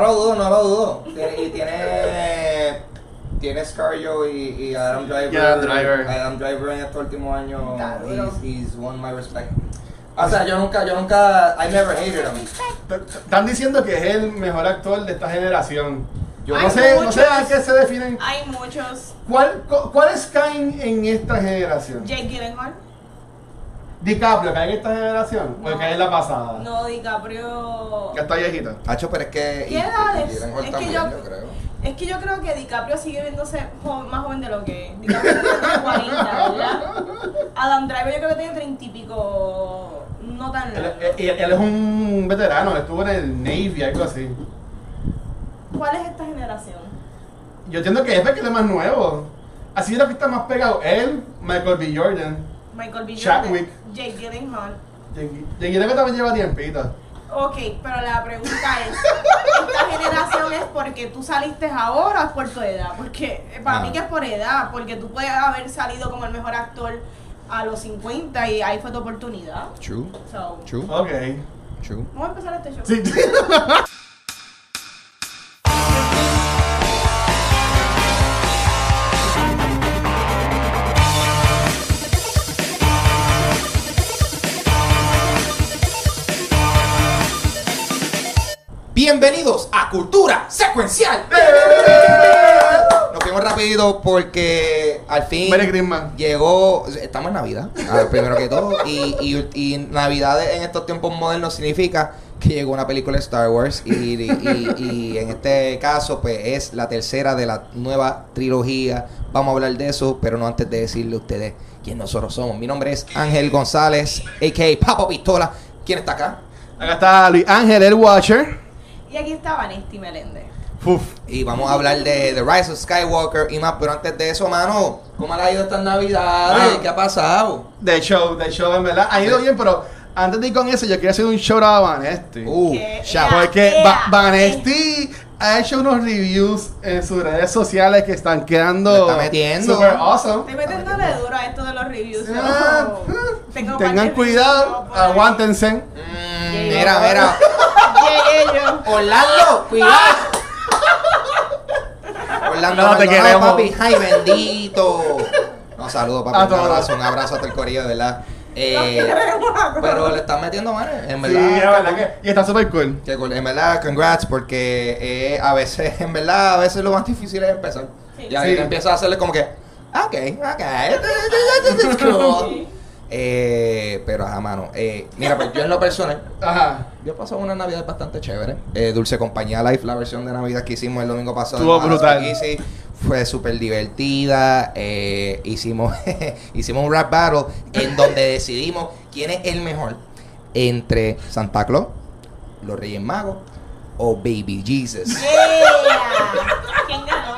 No lo dudo, no lo dudo. Tiene- Y tiene. Tiene Scarjo y, y Adam Driver. Y Adam Driver. Adam Driver en estos últimos años. He's, he's won my respect. O sea, yo nunca, yo nunca. I never hated him. Están diciendo que es el mejor actor de esta generación. Yo Hay no sé, no sé a qué se definen. Hay muchos. ¿Cuál, cu- ¿Cuáles caen en esta generación? Jake Gyllenhaal. DiCaprio cae en esta generación o No. cae en la pasada. No, DiCaprio. Que está viejita. Hacho, pero es que. ¿Qué edades? Gyllenhaal Es que también, yo- yo creo. Es que yo creo que DiCaprio sigue viéndose jo- más joven de lo que es. DiCaprio tiene 40, ¿verdad? Adam Driver yo creo que tiene 30 y pico. No tan Él, largo. él- él es un veterano, él estuvo en el Navy, algo así. ¿Cuál es esta generación? Yo entiendo que es porque él es más nuevo. Así es lo que está más pegado. Él, Michael B. Jordan. Michael B. Chadwick. Jake Gyllenhaal. Creo que también lleva tiempito. Ok, pero la pregunta es, ¿esta generación es porque tú saliste ahora o es por tu edad? Porque eh, para Ah. mí que es por edad, porque tú puedes haber salido como el mejor actor a los 50 y ahí fue tu oportunidad. True, So, true, Ok. true. vamos a empezar este show. Sí. Bienvenidos a Cultura Secuencial. Nos fuimos rapidito porque al fin Merry Christmas. llegó, estamos en Navidad, primero que todo, y, y, y Navidad en estos tiempos modernos significa que llegó una película de Star Wars y, y- y en este caso pues es la tercera de la nueva trilogía. Vamos a hablar de eso, pero no antes de decirle a ustedes quién nosotros somos. Mi nombre es Ángel González, a.k.a. Papo Pistola. ¿Quién está acá? Acá está Luis Ángel, el Watcher. Y aquí está Vanesti Meléndez. Uf. Y vamos a hablar de The Rise of Skywalker y más, pero antes de eso, mano, ¿cómo le ha ido estas navidades? Mano. ¿Qué ha pasado? De show, de show, en verdad. Ha ido bien, pero antes de ir con eso, yo quiero hacer un shout out a Vanesti. Uh. Porque Ea, Va- ea. Vanesti ha hecho unos reviews en sus redes sociales que están Le quedando está metiendo. super awesome. Estoy metiéndole duro a esto de los reviews. ¿no? Ah, Tengo Tengan cuidado, aguántense. Mm, mira, mira. Llegué yo. Orlando, cuidado. Orlando, No, te queremos. papi. Ay, bendito. No, saludo, papi. A un todos. abrazo, un abrazo hasta el corillo, de verdad. Eh, pero le están metiendo mano, en Sí, verdad. es verdad que. Y está super cool. Que cool. En verdad, congrats, porque eh, a veces, en verdad, a veces lo más difícil es empezar. Sí. Y ahí Sí. empiezas a hacerle como que, ok, ok, this is cool. Eh, pero ajá, mano. Eh, mira, pues yo en lo personal, Ajá. yo he pasado una Navidad bastante chévere. Eh, Dulce Compañía Live, la versión de Navidad que hicimos el domingo pasado. Estuvo brutal. Fue súper divertida. Eh, hicimos, hicimos un rap battle en donde decidimos quién es el mejor entre Santa Claus, los Reyes Magos o Baby Jesus. Yeah. ¿Quién ganó?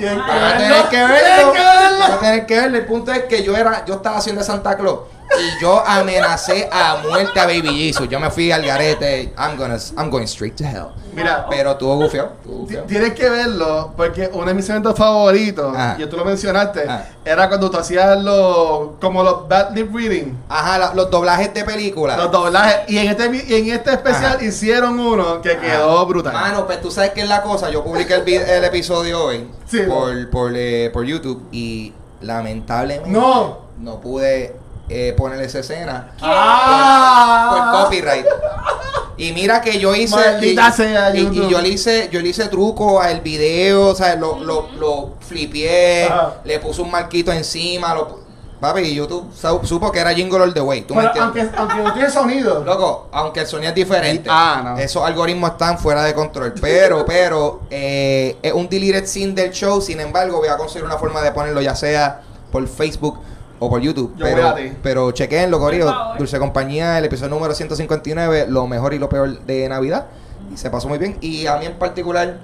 Tienen que verlo. tener que verlo. que verlo. Van a tener que verlo. El punto es que yo era, yo estaba haciendo Santa Claus y yo amenacé a muerte a Baby Jesus. Yo me fui al garete. I'm gonna, I'm going straight to hell. Mira, Pero tuvo gufio. Tienes que verlo porque uno de mis eventos favoritos, Ah. y tú lo mencionaste, era cuando tú hacías los como los bad lip reading, Ajá, la- los doblajes de películas. los doblajes. Y en este y en este especial Ajá. hicieron uno que Ajá. quedó brutal. Mano, pues tú sabes qué es la cosa. Yo publiqué el, el episodio hoy Sí. por, por, eh, por YouTube y lamentablemente No. no pude eh, poner esa escena ¡Ah! por copyright. Y mira que yo hice. Maldita y, sea, y- y yo le hice, yo le hice truco al video, o sea, lo, lo, lo flipié, Ajá. le puse un marquito encima, lo pu- papi, y YouTube su- supo que era Jingle All the Way. ¿tú me Pero entiendes? aunque, aunque no tiene sonido. Loco, aunque el sonido es diferente, Ah, no. esos algoritmos están fuera de control. Pero, pero, eh, es un deleted scene del show. Sin embargo, voy a conseguir una forma de ponerlo, ya sea por Facebook o por YouTube. Yo voy pero, a ti. pero chequenlo, favor. Dulce Compañía, el episodio número 159, lo mejor y lo peor de Navidad. Y se pasó muy bien. Y a mí en particular,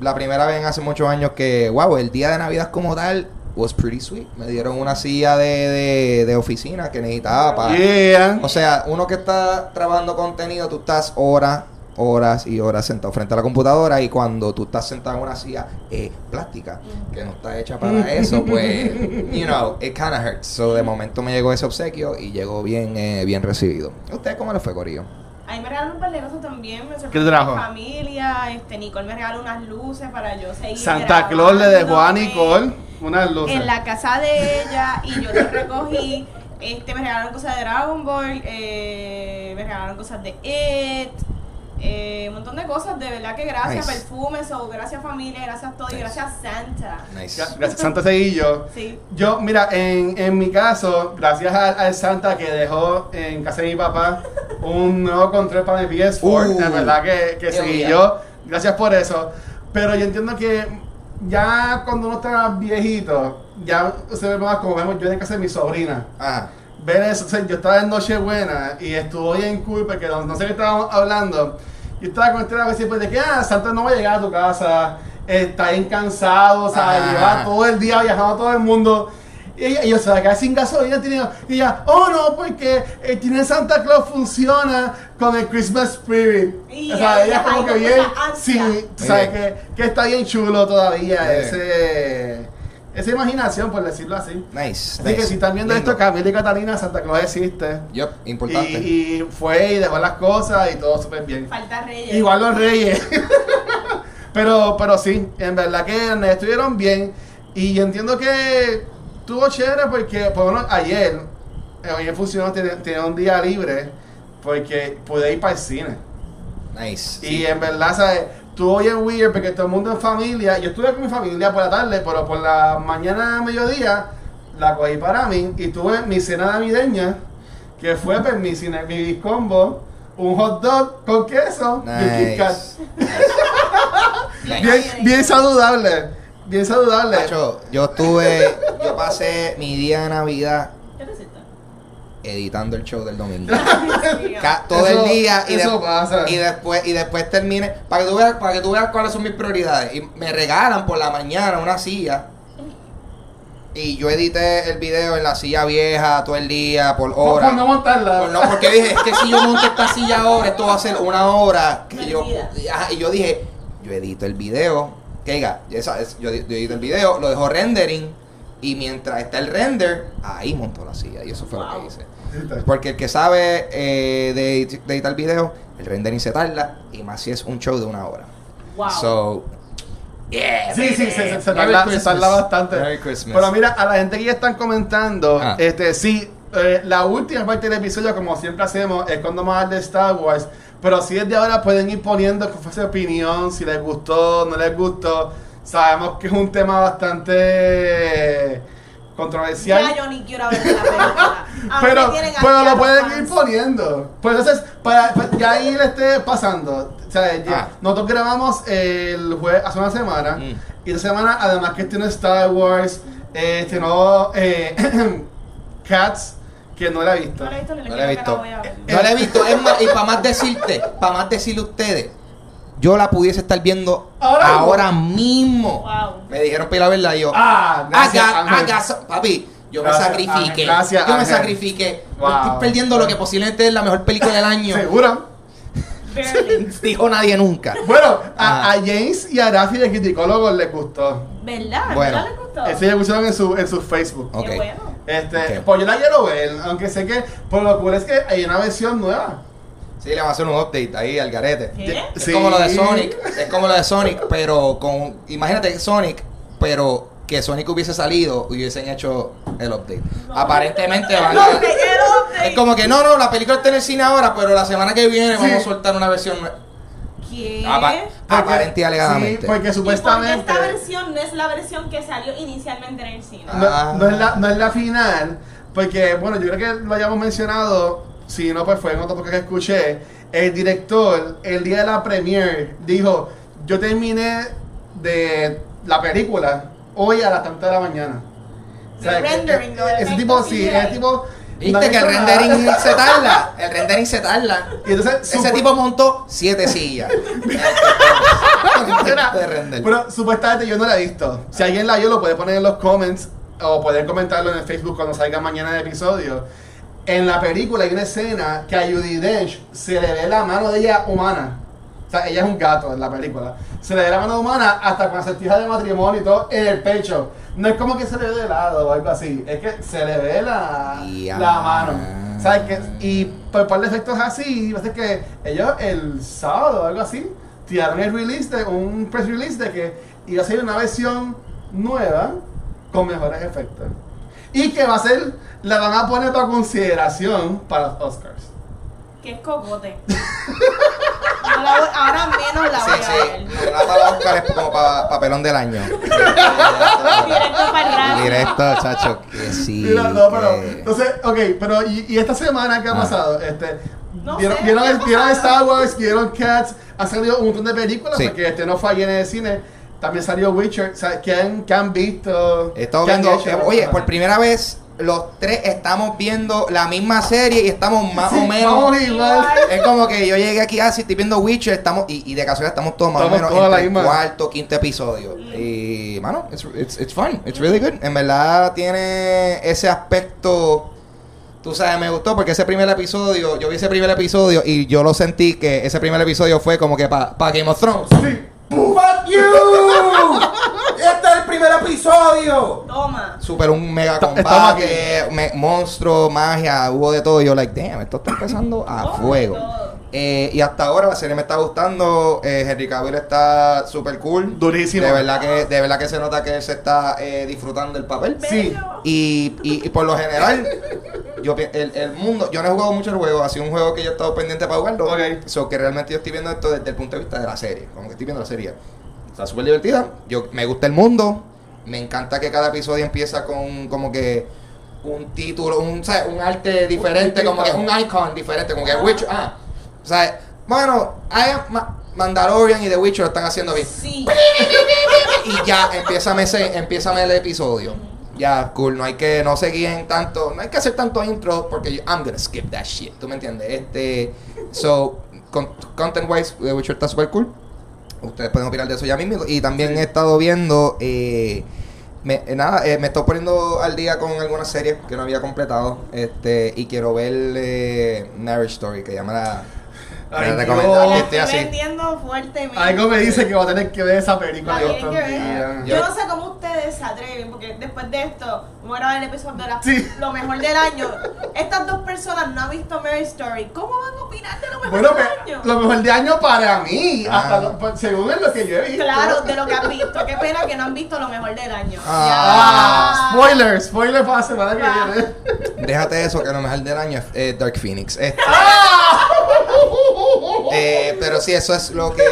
la primera vez en hace muchos años que, wow, el día de Navidad como tal was pretty sweet. Me dieron una silla de, de, de oficina que necesitaba para. Yeah. O sea, uno que está trabajando contenido, tú estás horas, horas y horas sentado frente a la computadora y cuando tú estás sentado en una silla eh, plástica que no está hecha para eso, pues, you know, it kind of hurts. So, de momento me llegó ese obsequio y llegó bien, eh, bien recibido. ¿A ustedes cómo les fue, Corillo? A mí me regalaron un par de cosas también. Me ¿Qué trajo? mi familia. Este, Nicole me regaló unas luces para yo seguir Santa Claus le dejó a Nicole unas luces. En la casa de ella y yo lo recogí. Este, me regalaron cosas de Dragon Ball, eh, me regalaron cosas de It, eh, un montón de cosas, de verdad que gracias, Nice. perfumes, o gracias familia, gracias todo y Nice. gracias Santa. Nice. Gra- Gracias Santa Seguillo. Sí. Yo, mira, en, en mi caso, gracias al, al Santa que dejó en casa de mi papá un nuevo control para mi PS4, Uh, la verdad que, que yo. Gracias por eso. Pero yo entiendo que ya cuando uno está viejito, ya se ve más como vemos yo en casa de mi sobrina. Ajá. Ver eso, o sea, yo estaba en Nochebuena y estuvo bien cool porque no, no sé qué estábamos hablando. Yo estaba con este lado siempre de que, ah, Santa no va a llegar a tu casa, está bien cansado, o sea, lleva todo el día viajando a todo el mundo. Y ella, y yo se va a quedar sin gasolina. Tenía, y ella, oh no, porque eh, tiene Santa Claus funciona con el Christmas Spirit. Y o sea, ella ella como que bien, sí, sabes Muy que, que está bien chulo todavía ese, esa imaginación, por decirlo así. Nice. Así que si están viendo Lindo. esto, Camila y Catalina, Santa Claus existe. Yup, Y, importante. y fue y dejó las cosas y todo súper bien. Falta Reyes. Igual los reyes. pero, pero sí, en verdad que estuvieron bien. Y entiendo que estuvo chévere porque, por lo menos ayer, eh, ayer funcionó, tenía, tenía un día libre porque pude ir para el cine. Nice. Y en verdad, ¿sabes? Estuvo bien weird porque todo el mundo en familia. Yo estuve con mi familia por la tarde, pero por la mañana, mediodía, la cogí para mí y tuve mi cena navideña, que fue pues, mi, cine, mi biscombo, un hot dog con queso y un Kit Kat. Nice. Bien, bien saludable. Bien saludable. Macho, yo estuve, yo pasé mi día de Navidad ¿Qué te hiciste? Editando el show del domingo. Todo Eso- el día y, eso de- pasa. y después y después termine para que tú veas para que tú veas cuáles son mis prioridades. Y me regalan por la mañana una silla. Y yo edité el video en la silla vieja todo el día por Por- hora por no montarla. Por no, porque dije es que si yo monto esta silla ahora esto va a ser una hora que yo. Ajá, y yo dije yo edito el video que diga esa es- yo, yo edito el video lo dejo rendering y mientras está el render ahí monto la silla y eso fue lo que hice porque el que sabe eh, de, de editar video, el rendering se tarda y más si es un show de una hora. Wow. So, yeah. Sí, sí, se, se, tarda, se Christmas. tarda bastante. Merry Christmas. Pero mira, a la gente que ya están comentando, Ah. este sí, eh, la última parte del episodio, como siempre hacemos, es cuando vamos a hablar de Star Wars. Pero si desde ahora pueden ir poniendo que fue su opinión, si les gustó, no les gustó. Sabemos que es un tema bastante controversial. Ya yo ni quiero hablar de la película. A mí Pero, pero lo pueden fans. ir poniendo. Pues entonces, para, para ya ahí le esté pasando. O sea, ya- Ah. nosotros grabamos el jueves hace una semana. Mm. Y esta semana, además que tiene Star Wars, eh, nuevo eh, Cats, que no la he visto. No la he visto No la he visto. No la he. Es más, y para más decirte, para más decirle a ustedes, yo la pudiese estar viendo Ahora ahora, mismo. Wow. Me dijeron para ir a verla y yo. Ah, gracias, papi, yo Gracias, me sacrifiqué. Gracias, yo me Ángel. sacrifiqué. Wow. No estoy perdiendo lo que posiblemente es la mejor película del año. ¿Seguro? Barely. Dijo nadie nunca. Bueno, a, Ah. a James y a Rafi de Criticólogos les gustó. ¿Verdad? Bueno. ¿Verdad le gustó? Eso ya pusieron en su, en su Facebook. Ok. Qué bueno. Este. Pues yo la quiero ver, aunque sé que por lo cool es que hay una versión nueva. Sí, le va a hacer un update ahí al garete. ¿Qué? Es Sí. como lo de Sonic, es como lo de Sonic, pero con imagínate Sonic, pero que Sonic hubiese salido y hubiesen hecho el update. No. Aparentemente van a. Es como que no, no, la película está en el cine ahora, pero la semana que viene Sí. vamos a soltar una versión ¿Qué? apa- aparente y alegadamente. Sí, porque ¿Y por qué supuestamente esta versión no es la versión que salió inicialmente en el cine? Ah. no, no es la, no es la final, porque bueno, yo creo que lo hayamos mencionado, si no pues fue en otro podcast que escuché, el director el día de la premiere dijo, yo terminé de la película hoy a las tantas de la mañana. El que- rendering, del ese tipo, sí, ese tipo... Viste que el hecho nada. rendering se tarda, el rendering se tarda. Y entonces, Ese tipo montó siete sillas. Pero supuestamente yo no la he visto. Si alguien la vio, lo puede poner en los comments o pueden comentarlo en el Facebook cuando salga mañana el episodio. En la película hay una escena que a Judy Dench se le ve la mano de ella humana. O sea, ella es un gato en la película. Se le ve la mano humana hasta con la certija de matrimonio y todo en el pecho. No es como que se le ve de lado o algo así. Es que se le ve la, la mano. ¿Sabes qué? Y por par de efectos así, parece que ellos el sábado o algo así tiraron el release de un press release de que iba a ser una versión nueva con mejores efectos. Y que va a ser, la van a poner para consideración para los Oscars. Que es cocote. No la voy- ahora menos la Sí, voy a sí. ver. Nominada para los Oscar es como para papelón del año. Directo para el radio. Directo, chacho. Que sí. Mira, no, pero, que- entonces, ok, pero ¿y, y esta semana qué ha Ah. pasado? Este, No ¿Vieron, sé, vieron, ¿qué ha vieron pasado? Star Wars? ¿Vieron Cats? Han salido un montón de películas Sí. porque este no fue ayer en el cine. También salió Witcher. O sea, ¿qué han, qué han visto? He estado ¿Qué han viendo, hecho? eh, oye, por primera vez los tres estamos viendo la misma serie y estamos más Sí, o menos. igual. Es como que yo llegué aquí así, estoy viendo Witcher, estamos, y, y de casualidad estamos todos más Estamos o menos entre el cuarto, quinto episodio. Y, mano, it's, it's, it's fun, it's really good. En verdad tiene ese aspecto, tú sabes, me gustó porque ese primer episodio, yo vi ese primer episodio y yo lo sentí que ese primer episodio fue como que para Game of Thrones. Sí. ¡Fuck you! ¡Este es el primer episodio! Toma. Super un mega combate, me- monstruo, magia, hubo de todo. Y yo, like, damn, esto está empezando a Oh, fuego. Eh, y hasta ahora la serie me está gustando. Eh, Henry Cavill está super cool. Durísimo. De verdad que, de verdad que se nota que él se está eh, disfrutando del papel. Sí. Y, y, y por lo general, yo el, el mundo, yo no he jugado mucho el juego, ha sido un juego que yo he estado pendiente para jugarlo. Ok. So que realmente yo estoy viendo esto desde el punto de vista de la serie. Como que estoy viendo la serie. Está súper divertida. Yo me gusta el mundo. Me encanta que cada episodio empieza con como que un título, un, ¿sabes? un arte diferente, Un como que un icon diferente, como que Witcher. Ah, o sea, bueno, I am Ma- Mandalorian y The Witcher lo están haciendo bien Sí. y ya empieza el episodio. Ya, cool, no hay que, no se guíen tanto, no hay que hacer tanto intro porque yo, I'm gonna skip that shit, ¿tú me entiendes? Este, so, con, content wise, The Witcher está super cool. Ustedes pueden opinar de eso ya mismo. Y también he estado viendo, eh, me, eh, nada, eh, me estoy poniendo al día con algunas series que no había completado. Este, y quiero ver eh, Marriage Story, que la, me Ay, estoy así. vendiendo fuertemente. Algo me dice que va a tener que ver esa película. La yo. Yo no sé cómo ustedes se atreven, porque después de esto, vamos a grabar el episodio de la- Sí. lo mejor del año. Estas dos personas no han visto Mary Story. ¿Cómo van a opinar de lo mejor Bueno, del año? lo mejor de año para mí, Ah. hasta lo- pues, según es lo que yo he visto. Claro, de lo que han visto. Qué pena que no han visto lo mejor del año. Ah, Ya. spoiler, spoiler para la semana que Ah. viene. Déjate eso, que lo mejor del año es eh, Dark Phoenix. Este, Eh, pero sí, eso es lo que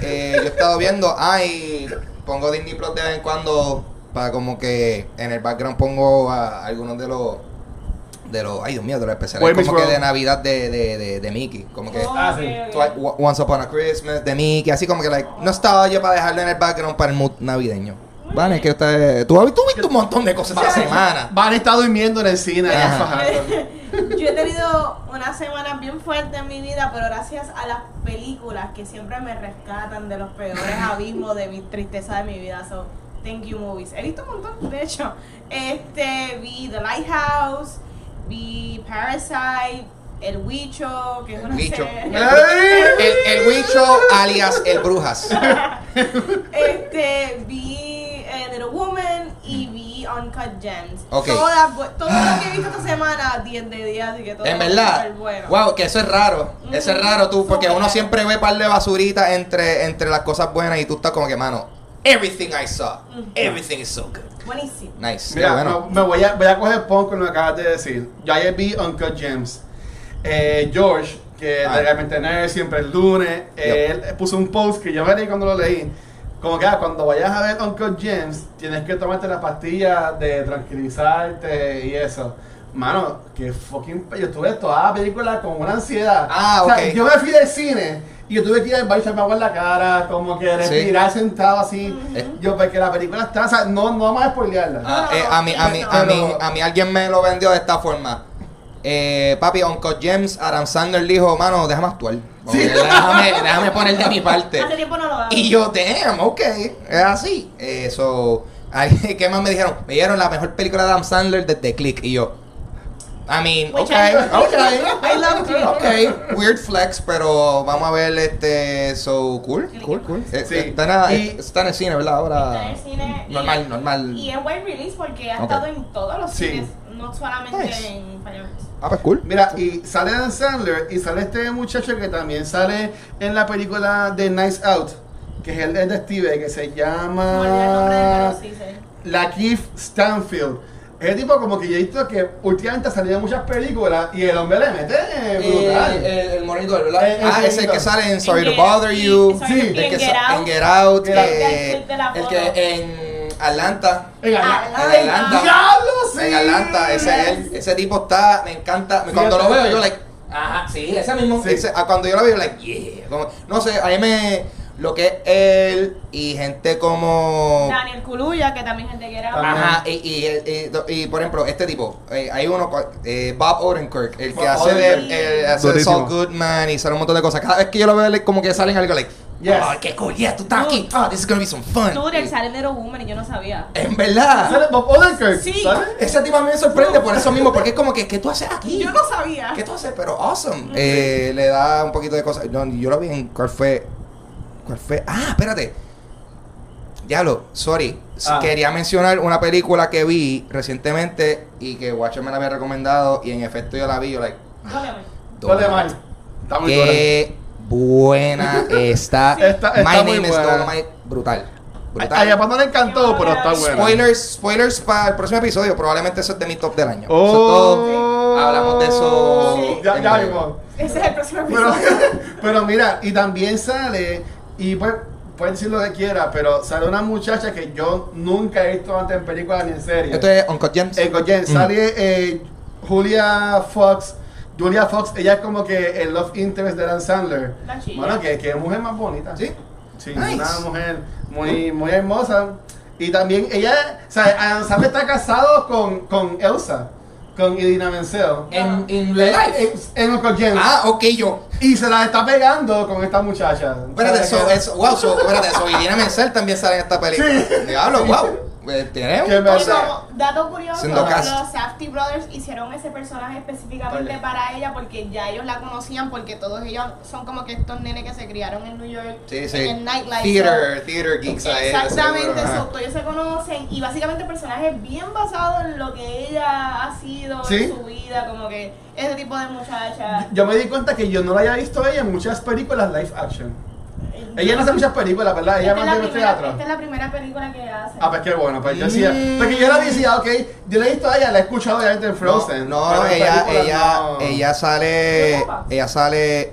eh, yo he estado viendo. Ah, y pongo Disney Plus de vez en cuando para como que en el background pongo a algunos de los de los, ay Dios mío, de los especiales como que World. de Navidad de, de, de, de Mickey, como que Oh, Ah, sí. Once Upon a Christmas de Mickey, así como que like, no estaba yo para dejarlo en el background para el mood navideño. Vale, que usted, tú, has- tú viste un montón de cosas esta semana. Van a estar durmiendo en el cine. Yo he tenido una semana bien fuerte en mi vida, pero gracias a las películas que siempre me rescatan de los peores abismos de mi tristeza de mi vida. So, thank you movies. He visto un montón, de hecho. Este, vi The Lighthouse, vi Parasite, El Huicho, que es una Huicho. serie- El, el Wicho alias el Brujas. Este, vi Uncut Gems. Ok. Todas bu- todo lo que he visto esta semana, 10 de 10, así que todo En verdad, bueno. wow, que eso es raro. Eso es raro tú, porque uno siempre ve par de basuritas entre, entre las cosas buenas y tú estás como que, mano, everything I saw, everything is so good. Buenísimo. Nice. Mira, bueno. me, me voy, a, voy a coger pon con lo que acabas de decir. Yo ayer vi Uncut Gems. Eh, George, que Ah. Realmente Nerd, siempre el lunes, él puso un post que yo me leí cuando lo leí. Como que ah, cuando vayas a ver Uncut Gems, tienes que tomarte la pastilla de tranquilizarte y eso. Mano, que fucking. Yo estuve toda la película con una ansiedad. Ah, O sea, ok. yo me fui del cine y yo tuve que ir al baño, agua en la cara, como que respirar sentado así. Eh. Yo, porque la película está. O sea, no, no vamos a spoilearla. Ah, eh, a, mí, a, mí, a, mí, a mí alguien me lo vendió de esta forma. Eh, papi, Uncle James, Adam Sandler dijo, mano, déjame actuar. Déjame, déjame poner de mi parte. Hace tiempo no lo hago. Y yo, damn, ok, es así. Eso, ¿qué más me dijeron? Me dieron la mejor película de Adam Sandler desde Click. Y yo, I mean, Which ok, I- ok, I love Click. ok, weird flex, pero vamos a ver este, so, cool, cool, cool. Eh, Sí. Está, en, Y- está en el cine, ¿verdad? Ahora, Está en el cine y- normal, normal. Y es wide release porque ha estado en todos los Sí. cines, no solamente Nice. en Fireworks. Ah, pues cool. Mira, y sale Dan Sandler y sale este muchacho que también sale en la película de Nice Out, que es el detective que se el llama sí sé. Lakeith Stanfield. Es el tipo como que yo he visto que últimamente ha salido en muchas películas y el hombre le mete brutal. Eh, el, el morenito, ¿verdad? Eh, ah, ese ese que sale en Sorry En to Get- Bother You. Sí. El en que Get sa- Out. en Get Out. Get Out. eh, El la el que en Atlanta. En Ah, Atlanta. En Atlanta. ¡Diablo, sí! En Atlanta, ese es él. Ese tipo está, me encanta. Cuando lo veo, yo, like, ajá, sí, ese mismo. Sí. Ese- ah, cuando yo lo veo, like, yeah. Como- no sé, a mí me. Lo que es él y gente como. Daniel Kuluya, que también gente que era. Ajá, y, y, y- y, por ejemplo, este tipo, eh, hay uno, eh, Bob Odenkirk, el que Bob hace de el, hace Goodman y sale un montón de cosas. Cada vez que yo lo veo, like, como que salen algo, like, Yes. oh, qué cool, yeah, tú estás aquí, oh, this is gonna be some fun. Dude, Y- sale en Little Woman y yo no sabía. en verdad, ¿Sale Bob Odenkirk? Sí. ¿Sale? ese tipo a mí me sorprende por eso mismo, porque es como que, ¿qué tú haces aquí? Yo no sabía. ¿Qué tú haces? Pero awesome. Eh, le da un poquito de cosas. No, yo lo vi en. ¿Cuál fue? ¿Cuál fue? Ah, espérate. Diablo, sorry. Ah. Quería mencionar una película que vi recientemente y que Watcher me la había recomendado y en efecto yo la vi. Yo, like, Dóneme. Dole mal. Está muy dura. Buena está. Está- está My muy name is buena. Dolomite. Brutal. Brutal. A Yapán no le encantó, pero está buena. Spoilers, spoilers para el próximo episodio. Probablemente eso es de mi top del año. Oh. Eso todo- hablamos de eso. Sí. Ya, en ya breve. vimos. Ese es el próximo Pero, episodio. pero mira, y también sale, y pues, pueden decir lo que quiera, pero sale una muchacha que yo nunca he visto antes en películas ni en series. Esto es Uncle James. En Goyen, Mm. sale eh, Julia Fox. Julia Fox, ella es como que el love interest de Dan Sandler. La. Bueno, que, que es mujer más bonita. ¿Sí? Sí, Nice. una mujer muy, muy hermosa. Y también ella, o sea, Adam Sandler está casado con, con Elsa, con Idina Menzel. En, en real life. En, en Uncle James. Ah, ok, yo. Y se la está pegando con esta muchacha. Espérate, eso, eso, wow, so, espérate, eso, Idina Menzel también sale en esta película. Sí. Diablo, wow. Eh, Tiene Qué me- Y como dato curioso, Siendo cast. los Safety Brothers hicieron ese personaje específicamente Vale. para ella porque ya ellos la conocían porque todos ellos son como que estos nenes que se criaron en New York Sí, sí. en el nightlife. Theater, theater geeks So, ahí. de exactamente, ajá. so, todos ellos se conocen y básicamente personajes bien basados en lo que ella ha sido Sí. en su vida, como que ese tipo de muchacha. Yo me di cuenta que yo no la había visto a ella en muchas películas live action. Ella no hace muchas películas, ¿verdad? Ella esta, es más de teatro. esta es la primera película que hace. Ah, pues qué bueno, pues yo decía, porque yo la decía, ok, yo la he visto a ella, la he escuchado obviamente en Frozen. No, no, ella, ella, no. ella sale, ella sale.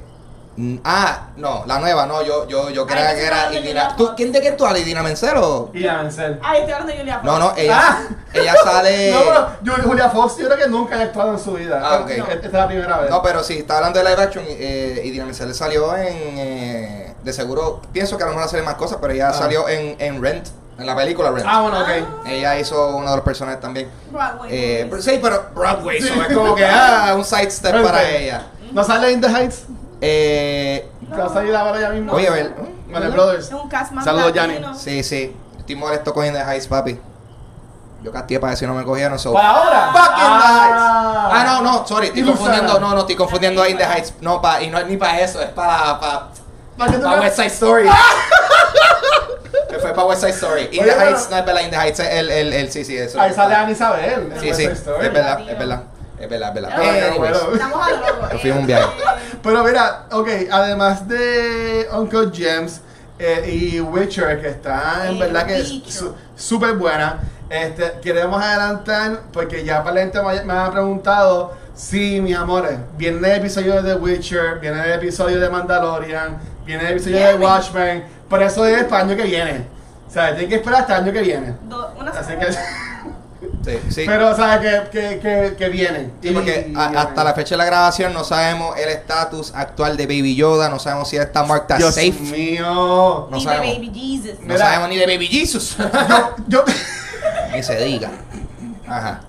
mm, Ah, no, la nueva, no, yo, yo, yo creía Ay, que era Idina. ¿Tú. ¿Quién de qué tú hablas, Idina Mencero? Y a Menzel. Ay, estoy hablando de Julia No, Fox. no, ella, Ah. ella sale. No, pero yo- Julia Fox yo creo que nunca ha actuado en su vida. Ah, ok. Esta es la primera vez. No, pero sí, está hablando de live action eh, y Dina Menzel salió en. eh, de seguro, pienso que a lo mejor hacer más cosas, pero ella Ah. salió en, en Rent, en la película Rent. Ah, bueno, ok. Ah. Ella hizo uno de los personajes también. Broadway. Eh, pero- sí, pero Broadway, Sí. so es como que ah, un sidestep Vente. para ella. ¿No sale In the Heights? Eh, Que va a salir ahora ya mismo. Oye, a ver. Warner Brothers. Es un cast más Saludos. Yanni. sí, sí. Estoy molesto con In the Heights, papi. Yo casté para decir no me cogieron, so. ¿Para ahora? Fucking Ah. Ah, no, no, sorry, estoy confundiendo, no, no, estoy confundiendo a In the Heights. No, pa, y no es ni para eso, es para, para, ¿Para West Side Story. Me fue para West Side Story. In Oye, the Heights, pero- no es verdad, In the Heights es el, el, el, sí, sí, eso. Ahí sale Anne Isabel. Sí, sí, es verdad, es verdad, es verdad, es verdad. Ah, bueno. Estamos a lo loco. Nos fuimos en un viaje. Pero mira, ok, además de Uncle James eh, y Witcher, que está en El verdad que es súper buena, este, queremos adelantar, porque ya para la gente me, me ha preguntado, sí, mis amores, viene el episodio de The Witcher, viene el episodio de Mandalorian, viene el episodio de Viene. Watchmen, pero eso es para el año que viene. O sea, tienen que esperar hasta el año que viene. do- una Así semana. que... Sí, sí. Pero, o sea, que, que, que, que vienen. Sí, porque a- hasta la fecha de la grabación no sabemos el estatus actual de Baby Yoda, no sabemos si está marked as Dios safe, mío. no Ni de sabemos. Baby Jesus. no Mira. sabemos ni de Baby Jesus. Yo, yo, ni se diga. Ajá.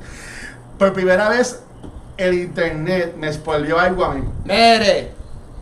por primera vez, el internet me spoileó algo a mí. Mere,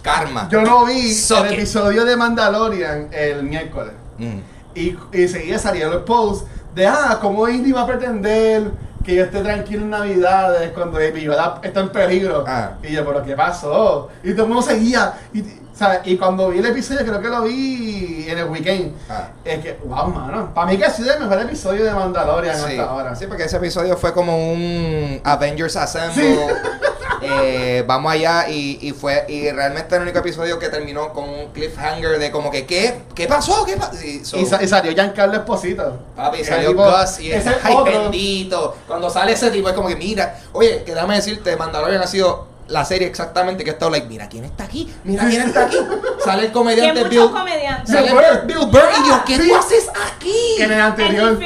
karma. Yo no vi Suck el it. episodio de Mandalorian el miércoles. Mm. Y, y seguía saliendo los posts de, ah, ¿cómo Indy va a pretender que yo esté tranquilo en Navidades cuando Baby Yoda está en peligro? Ah. Y yo, ¿pero qué pasó? Y todo el mundo seguía. Y, ¿sabes? y cuando vi el episodio, creo que lo vi en el weekend. Ah. Es que, wow, mano. Para mí que ha sido el mejor episodio de Mandalorian Sí. hasta ahora. sí, porque ese episodio fue como un Avengers Assemble. Sí. eh, vamos allá y, y fue y realmente el único episodio que terminó con un cliffhanger de como que ¿qué? ¿Qué pasó? ¿Qué pasó? Y, so- Y, sa- y salió Giancarlo Esposito. Papi, salió tipo- Gus y ese ay otro- bendito. Cuando sale ese tipo es como que mira, oye, que déjame decirte, Mandalorian ha sido la serie exactamente que he estado like, mira quién está aquí, mira quién está aquí. Sale el comediante Bill, comediantes. sale Bill Burr. Bill Burr y yo, ¿qué Sí. tú haces aquí? En el anterior.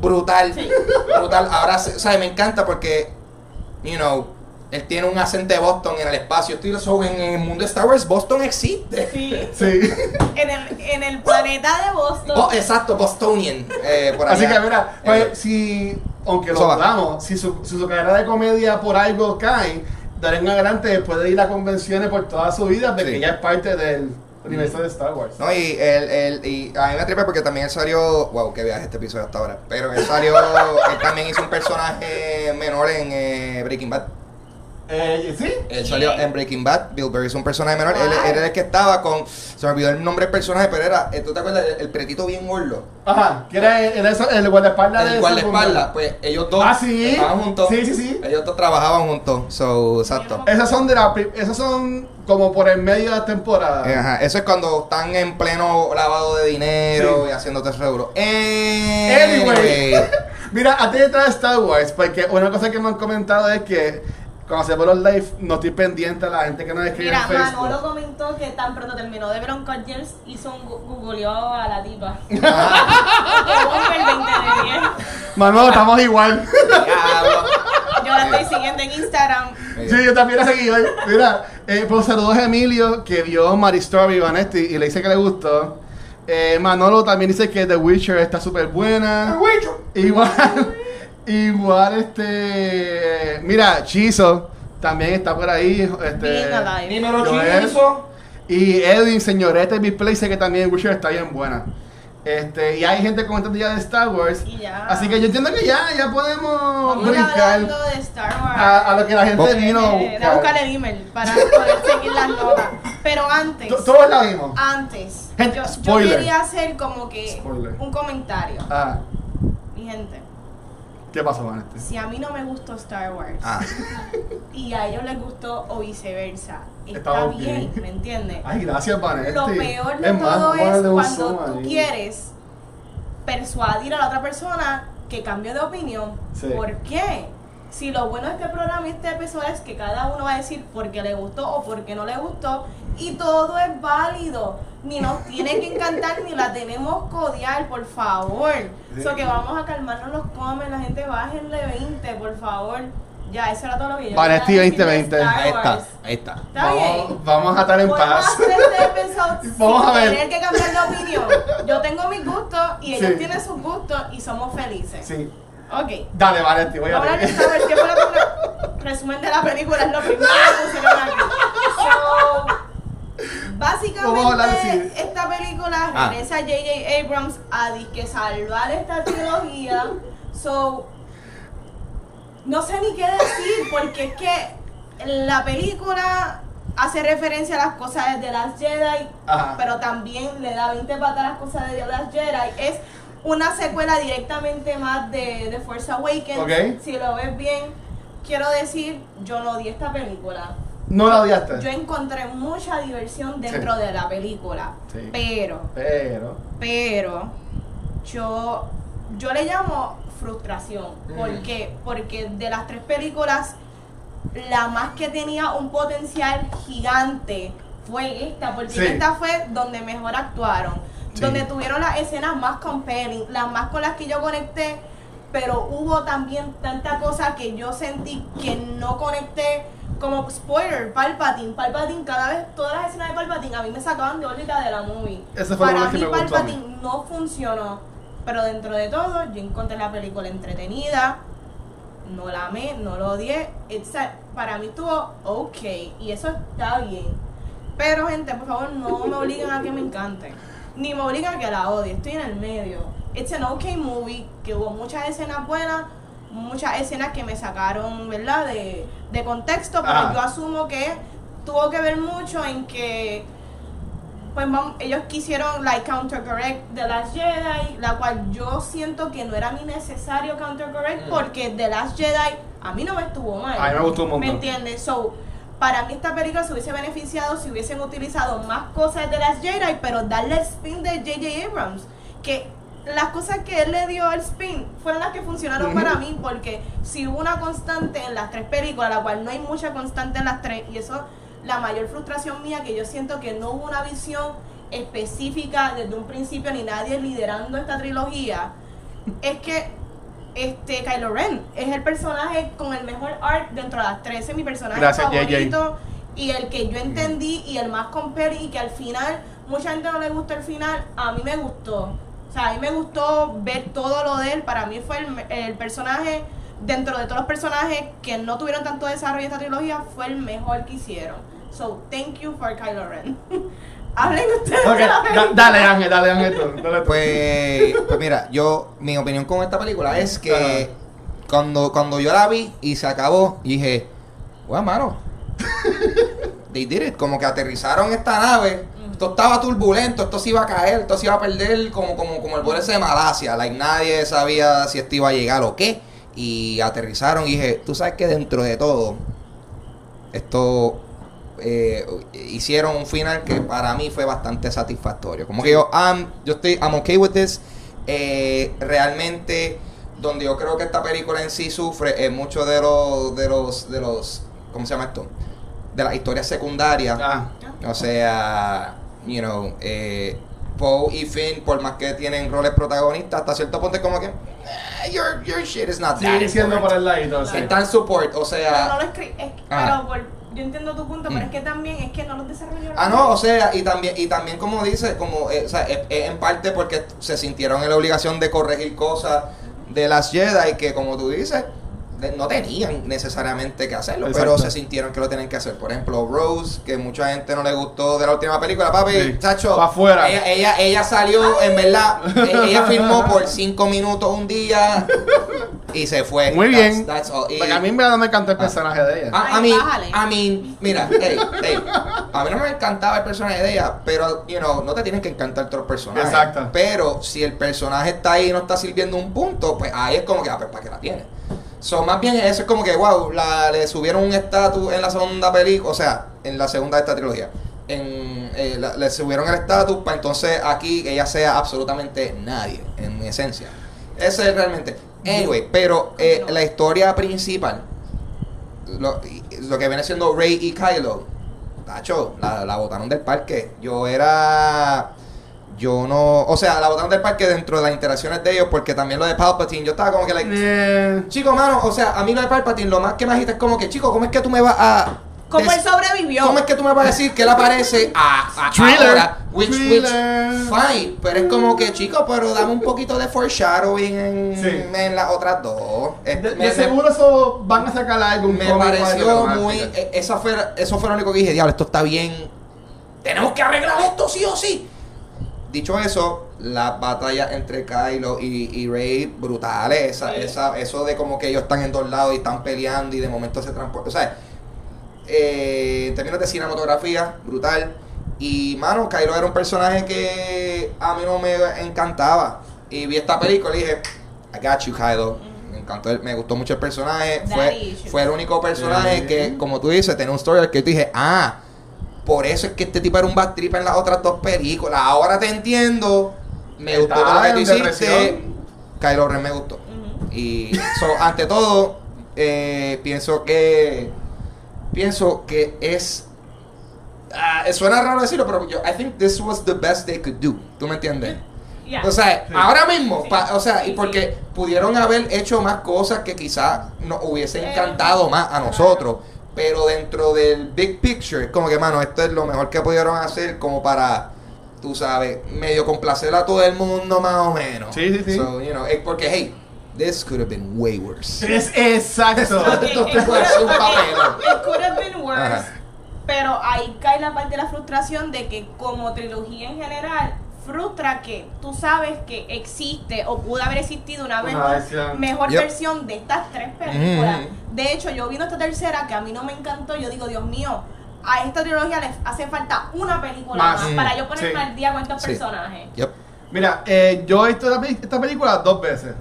brutal, Sí. brutal. Ahora, o sea, me encanta porque, you know, él tiene un acento de Boston en el espacio. Estoy so, en el mundo de Star Wars, Boston existe. Sí. Sí. En el, en el planeta de Boston. Bo- exacto, Bostonian. eh, por Así que mira, pues Eh, si, aunque lo dudamos, si su, si su carrera de comedia por algo cae, de en adelante puede ir a convenciones por toda su vida, porque Sí. ya es parte del universo de Star Wars. No, y, él, él- y a mí me tripe porque también él salió. Wow, qué viaje este episodio hasta ahora. Pero él salió. él también hizo un personaje menor en eh, Breaking Bad. Eh, ¿Sí? Él salió en Breaking Bad. Bill Burr hizo un personaje menor. Él, era el que estaba con. Se me olvidó el nombre del personaje, pero era. eh, ¿Tú te acuerdas? El, el pretito bien gordo. Ajá, que era el, el, el guardaespaldas de El guardaespaldas. Pues ellos dos Ah, sí. estaban juntos. Sí, sí, sí. Ellos dos trabajaban juntos. So, exacto. Esas son de la esas son como por el medio de la temporada. Eh, Ajá, eso es cuando están en pleno lavado de dinero Sí. y haciéndote seguro. Anyway. Mira, antes de entrar a Star Wars, porque una cosa que me han comentado es que cuando hacemos los live no estoy pendiente a la gente que nos escribe Mira, en Facebook. Manolo comentó que tan pronto terminó de ver un James hizo un gu- googleó a la tipa. Ah, Que bomba el 20 de 10. Manolo, estamos igual. Yo la estoy siguiendo en Instagram. sí, yo también la seguí hoy. Mira, eh, pues saludos a Emilio que vio Mary Story Vanetti y le dice que le gustó. Eh, Manolo también dice que The Witcher está súper buena. Igual, igual este, mira, Chizo también está por ahí, este. Dímelo. Chizo. y Edwin, señorete, Big Play, dice que también Witcher está bien buena. Este, y hay gente comentando ya de Star Wars, Y ya. así que yo entiendo que ya, ya podemos Vamos brincar hablando de Star Wars. a, a lo que la gente Vos- vino a Eh, buscar el email para poder seguir las notas. Pero antes, To- Todos la vimos. antes, Gente, yo, quería hacer como que Spoiler. un comentario. Ah, Mi gente, ¿qué pasó, Vanetti? si a mí no me gustó Star Wars Ah, y a ellos les gustó o viceversa, está bien. ¿me entiendes? Ay, gracias, Vanetti. Lo peor de Es todo es cuando tú ahí. quieres persuadir a la otra persona que cambie de opinión. Sí. ¿Por qué? Si lo bueno de este programa y este episodio es que cada uno va a decir por qué le gustó o por qué no le gustó y todo es válido. Ni nos tiene que encantar ni la tenemos que odiar, por favor. Sí. So que vamos a calmarnos los comen, la gente bájenle 20, por favor. Ya, eso era todo lo que yo decir de 2020. Star ahí está, ahí está. ¿Está bien? Vamos, vamos a estar en paz. hacer este Vamos a ver. tener que cambiar de opinión. Yo tengo mis gustos y ellos Sí. tienen sus gustos y somos felices. Sí. Ok. Dale, Vanetti, voy a Ahora que sabes qué fue lo que resumen de la película es lo primero que pusieron aquí. So, básicamente esta película Ah. regresa a J.J. Abrams a disque salvar esta trilogía. So, no sé ni qué decir porque es que la película hace referencia a las cosas de las Jedi, Ajá. pero también le da 20 patas a las cosas de las Jedi. Es una secuela directamente más de, de Force Awakens. Si lo ves bien, quiero decir, yo no odié esta película. No la odiaste. Yo encontré mucha diversión dentro Sí. de la película, Sí. pero Pero. pero yo yo le llamo frustración Mm. ¿por qué? porque de las tres películas la más que tenía un potencial gigante fue esta porque Sí. esta fue donde mejor actuaron Sí. donde tuvieron las escenas más compelling las más con las que yo conecté pero hubo también tanta cosa que yo sentí que no conecté como spoiler, Palpatine, Palpatine, cada vez, todas las escenas de Palpatine a mí me sacaban de órbita de la movie. Ese fue Para que mí me gustó a mí. Palpatine no funcionó, pero dentro de todo yo encontré la película entretenida, no la amé, no lo odié, a- para mí estuvo ok y eso está bien. Pero gente, por favor, no me obliguen a que me encante, ni me obliguen a que la odie, estoy en el medio. It's an okay movie, que hubo muchas escenas buenas, muchas escenas que me sacaron, ¿verdad? De, de contexto, pero yo asumo que tuvo que ver mucho en que pues ellos quisieron like countercorrect de Last Jedi, la cual yo siento que no era ni necesario countercorrect Mm. porque The Last Jedi a mí no me estuvo mal. A mí me gustó un montón. ¿Me entiendes? So, para mí esta película se hubiese beneficiado si hubiesen utilizado más cosas de las Jedi, pero darle el spin de J.J. Abrams. Que las cosas que él le dio el spin fueron las que funcionaron para mí, porque si hubo una constante en las tres películas, la cual no hay mucha constante en las tres, y eso la mayor frustración mía, que yo siento que no hubo una visión específica desde un principio, ni nadie liderando esta trilogía, es que este Kylo Ren es el personaje con el mejor art dentro de las 13, mi personaje Gracias, favorito y el que yo entendí y el más compelling y que al final mucha gente no le gustó el final, a mí me gustó. O sea, a mí me gustó ver todo lo de él, para mí fue el, el personaje dentro de todos los personajes que no tuvieron tanto desarrollo en esta trilogía fue el mejor que hicieron. So, thank you for Kylo Ren. Hablen ustedes. Ok, de la da- película. dale Ángel, dale Ángel tú, dale tú. Pues, pues mira, yo, mi opinión con esta película es que cuando, cuando yo la vi y se acabó, dije, bueno, mano, they did it, como que aterrizaron esta nave, esto estaba turbulento, esto se iba a caer, esto se iba a perder como, como, como el vuelo ese de Malasia, like, nadie sabía si esto iba a llegar o qué, y aterrizaron y dije, tú sabes que dentro de todo, esto eh, hicieron un final que para mí fue bastante satisfactorio. Como que yo, I'm, yo estoy, I'm okay with this. Eh, realmente, donde yo creo que esta película en sí sufre es mucho de los, de los, de los, ¿cómo se llama esto? De las historias secundarias. Ah, O sea, you know, eh, Poe y Finn, por más que tienen roles protagonistas, hasta cierto punto es como que, eh, your, your shit is not that sigue siendo por important. el ladito, sí. Están support, o Pero sea... no lo escri- es- Ah. pero por- yo entiendo tu punto, Mm. pero es que también es que no los desarrollaron. Ah, no, o sea, y también, y también como dice, como, eh, o sea, es, es en parte porque se sintieron en la obligación de corregir cosas de las Jedi que, como tú dices, de- no tenían necesariamente que hacerlo, pero se sintieron que lo tenían que hacer. Por ejemplo, Rose, que mucha gente no le gustó de la última película, papi, Sí. chacho, Pa' afuera. Ella, ella, ella salió, en verdad, ella filmó por cinco minutos un día y se fue. Muy That's- bien. that's all. Y- Porque a mí en verdad no me encantó el Ah. personaje de ella. a, mí, a mí, mira, hey, hey, a mí no me encantaba el personaje de ella, pero, you know, no te tienen que encantar todos los personajes. Exacto. Pero si el personaje está ahí y no está sirviendo un punto, pues ahí es como que, ah, pues, ¿para qué la tiene? So, más bien eso es como que, wow, la, le subieron un estatus en la segunda película, o sea, en la segunda de esta trilogía. En, eh, la- le subieron el estatus para entonces aquí ella sea absolutamente nadie, en esencia. Ese es realmente. Anyway, pero eh, la historia principal, lo, lo que viene siendo Rey y Kylo, Tacho, la, la botaron del parque. Yo era. Yo no. O sea, la botaron del parque dentro de las interacciones de ellos, porque también lo de Palpatine. Yo estaba como que, like, Eh, chico, mano, o sea, a mí lo de Palpatine, lo más que me agita es como que, chico, ¿cómo es que tú me vas a. Como des- él sobrevivió. ¿Cómo es que tú me vas a decir que él aparece a, a Thriller. ahora? Which, which, Thriller. fine, pero es como que, chico, pero dame un poquito de foreshadowing en, Sí. en las otras dos. de, de me- me- seguro eso van a sacar algo me pareció muy. eh, Esa fue, eso fue lo único que dije, diablo, esto está bien. Tenemos que arreglar esto sí o sí. Dicho eso, las batallas entre Kylo y, y Rey, brutales. Esa, Sí. esa, eso de como que ellos están en dos lados y están peleando y de momento se transportan. O sea, eh, en términos de cinematografía, brutal. Y, mano, Kylo era un personaje que a mí no me encantaba. Y vi esta película y dije, I got you, Kylo. Me encantó, el- me gustó mucho el personaje. Fue, fue el único personaje que, como tú dices, tenía un story que yo dije, ah, por eso es que este tipo era un bad trip en las otras dos películas. Ahora te entiendo. Me gustó lo que tú hiciste. depresión. Kylo Ren me gustó. Y so, ante todo, eh, pienso que pienso que es ah, suena raro decirlo, pero yo I think this was the best they could do. ¿Tú me entiendes? Ya. O sea, Sí. ahora mismo, Sí. pa- o sea, y Sí, porque pudieron haber hecho más cosas que quizás nos hubiesen Eh, encantado más a nosotros, pero dentro del big picture, como que, mano, esto es lo mejor que pudieron hacer como para, tú sabes, medio complacer a todo el mundo más o menos. Sí, sí, sí. So, you know, es porque, hey, this could have been way worse. Es exacto. Esto it puede could ser un have- papelón. it could have been worse, Ajá. pero ahí cae la parte de la frustración de que como trilogía en general frustra que tú sabes que existe o pudo haber existido una Una mejor, versión. mejor Yep. versión de estas tres películas. Mm. De hecho, yo viendo esta tercera que a mí no me encantó, yo digo, Dios mío, a esta trilogía le hace falta una película Más. más, Mm. para yo ponerme Sí. al día con estos Sí. personajes. Yep. Mira, eh, yo he visto esta película dos veces.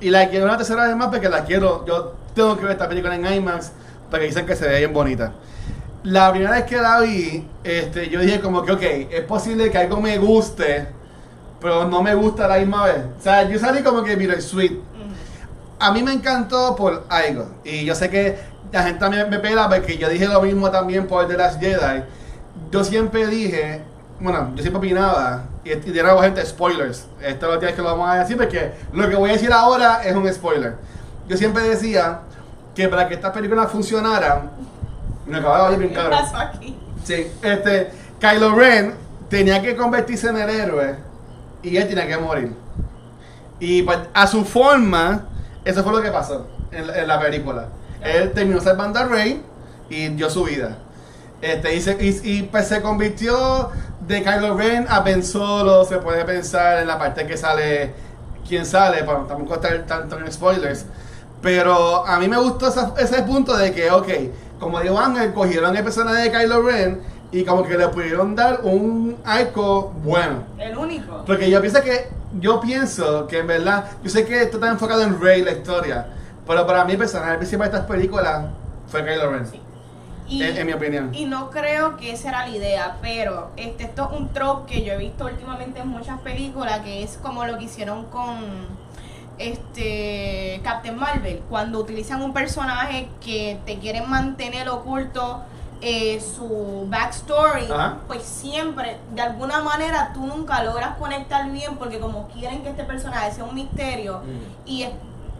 Y la quiero una tercera vez más porque la quiero. Yo tengo que ver esta película en IMAX porque dicen que se ve bien bonita. La primera vez que la vi, este, yo dije como que, ok, es posible que algo me guste, pero no me gusta la misma vez. O sea, yo salí como que, mira, sweet. A mí me encantó por algo. Y yo sé que la gente también me pela porque yo dije lo mismo también por The Last Jedi. Yo siempre dije, bueno, yo siempre opinaba, y, y de nuevo gente, spoilers. Esto es lo que que lo vamos a decir porque lo que voy a decir ahora es un spoiler. Yo siempre decía que para que estas películas funcionaran, me acababa de bien ¿Qué cabrón. pasó aquí? Sí, este, Kylo Ren tenía que convertirse en el héroe y él tenía que morir. Y pues, a su forma, eso fue lo que pasó en, la- en la película. Él terminó salvando a Rey y dio su vida. Este, y, se, y, y, pues se convirtió de Kylo Ren a Ben Solo. Se puede pensar en la parte que sale, quién sale, para tampoco estar tanto en spoilers. Pero a mí me gustó esa- ese punto de que, ok, como digo Ángel, cogieron el personaje de Kylo Ren y como que le pudieron dar un arco bueno. El único. Porque yo pienso que, yo pienso que en verdad, yo sé que esto está enfocado en Rey, la historia, pero para mí el personaje principal de estas películas fue Kylo Ren, Sí. Y, en, en mi opinión. y no creo que esa era la idea, pero este, esto es un trope que yo he visto últimamente en muchas películas, que es como lo que hicieron con este Captain Marvel, cuando utilizan un personaje que te quieren mantener oculto eh, su backstory, Ajá. pues siempre, de alguna manera, tú nunca logras conectar bien porque como quieren que este personaje sea un misterio, y es-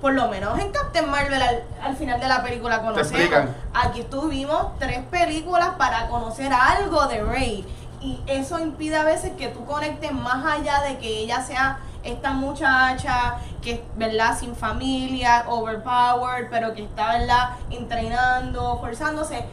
por lo menos en Captain Marvel al, al final de la película conocemos. Aquí estuvimos tres películas para conocer algo de Rey. Y eso impide a veces que tú conectes más allá de que ella sea esta muchacha que es, ¿verdad? Sin familia, overpowered, pero que está, ¿verdad? Entrenando, forzándose.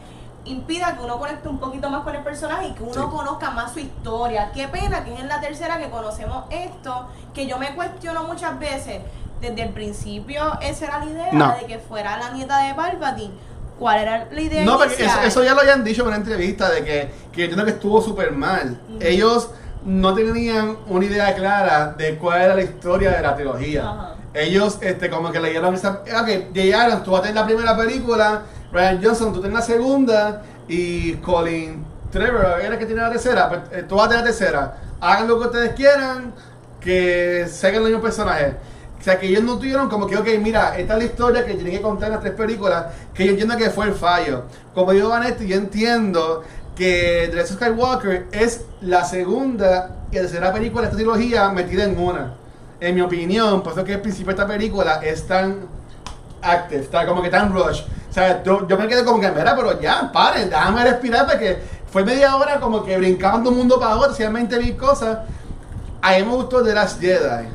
Impida que uno conecte un poquito más con el personaje y que uno Sí. conozca más su historia. Qué pena que es en la tercera que conocemos esto, que yo me cuestiono muchas veces. Desde el principio, esa era la idea No. de que fuera la nieta de Palpatine. ¿Cuál era la idea? No, porque eso, inicial? eso ya lo habían dicho en una entrevista de que, que yo entiendo que estuvo súper mal. Ellos no tenían una idea clara de cuál era la historia de la trilogía. Ellos, este, como que leyeron esa. Ok, llegaron, tú vas a tener la primera película, Ryan Johnson, tú tienes la segunda, y Colin Trevor era el que tiene la tercera. Pues, eh, tú vas a tener la tercera. Hagan lo que ustedes quieran, que sigan los mismos personajes. O sea, que ellos no tuvieron como que, ok, mira, esta es la historia que tienen que contar en las tres películas, que yo entiendo que fue el fallo. Como dijo Vanetti, yo entiendo que The Skywalker es la segunda y tercera película de esta trilogía metida en una. En mi opinión, por eso que el principio de esta película es tan active, está como que tan rush. O sea, yo, yo me quedé como que, mira, pero ya, paren, déjame respirar porque fue media hora como que brincaban de un mundo para otro, realmente vi cosas. A mí me gustó The Last Jedi,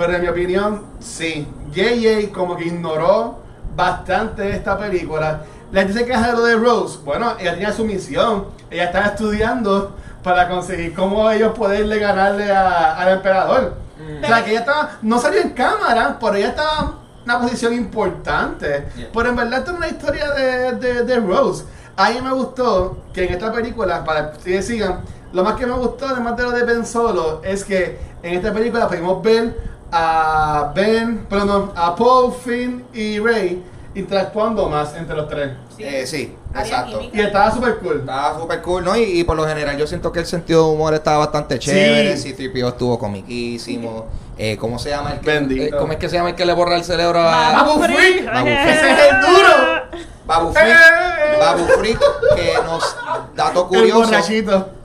pero en mi opinión, sí. JJ como que ignoró bastante esta película. La gente se queja de lo de Rose. Bueno, ella tenía su misión. Ella estaba estudiando para conseguir cómo ellos poderle ganarle a- al emperador. O sea, que ella estaba, no salió en cámara, pero ella estaba en una posición importante. Yeah. Pero en verdad esto es una historia de, de, de Rose. A mí me gustó que en esta película, para que sigan, lo más que me gustó, además de lo de Ben Solo, es que en esta película pudimos ver a Ben, perdón, a Paul, Finn y Rey interactuando más entre los tres. Sí. Eh, sí, exacto. Y estaba súper cool. Estaba súper cool, ¿no? Y, y por lo general yo siento que el sentido de humor estaba bastante chévere. Sí. Sí. c estuvo comiquísimo. Eh, ¿Cómo se llama el que, Bendito. eh, ¿Cómo es que se llama el que le borra el cerebro a Babu Freak. Ese es el duro. Babu Freak? Eh. Babu Freak, que nos... Dato curioso.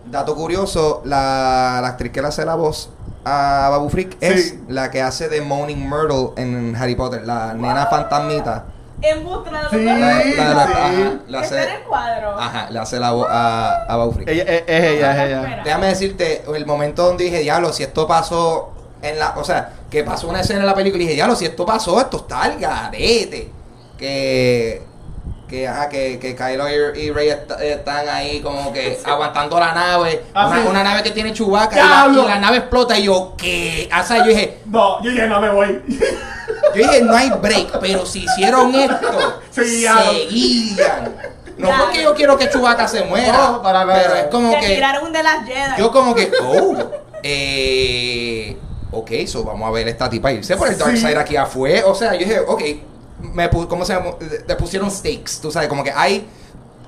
Dato curioso, la, la actriz que le hace la voz a Babu Freak es Sí. la que hace de Moaning Myrtle en Harry Potter, la nena fantasmita. En de Sí, La, la- la- ajá, le Está en hace, el cuadro. ajá, le hace la voz a, a Babu Freak. Ella, es, ella, es ella. Espera. Déjame decirte, el momento donde dije, diablo, si esto pasó en la, o sea, que pasó una escena en la película y dije, diablo, si esto pasó, esto está al garete. Que, que, ajá, que, que Kylo y, y Rey est- están ahí como que aguantando la nave, Ah, una, sí. una nave que tiene chubaca y la, ¡Diablo! y la nave explota y yo, ¿qué? O sea, yo dije, No, yo ya no me voy. yo dije, no hay break, pero si hicieron esto, Seguían. seguían. No Claro. porque yo quiero que Chubaca se muera, No, para nada. pero es como Te que... tiraron un de las Jedi. Yo como que, oh, eh, ok, so vamos a ver esta tipa irse por el Dark Sí. Side aquí afuera. O sea, yo dije, ok, me pu- ¿cómo se llama? Le pusieron stakes, tú sabes, como que hay,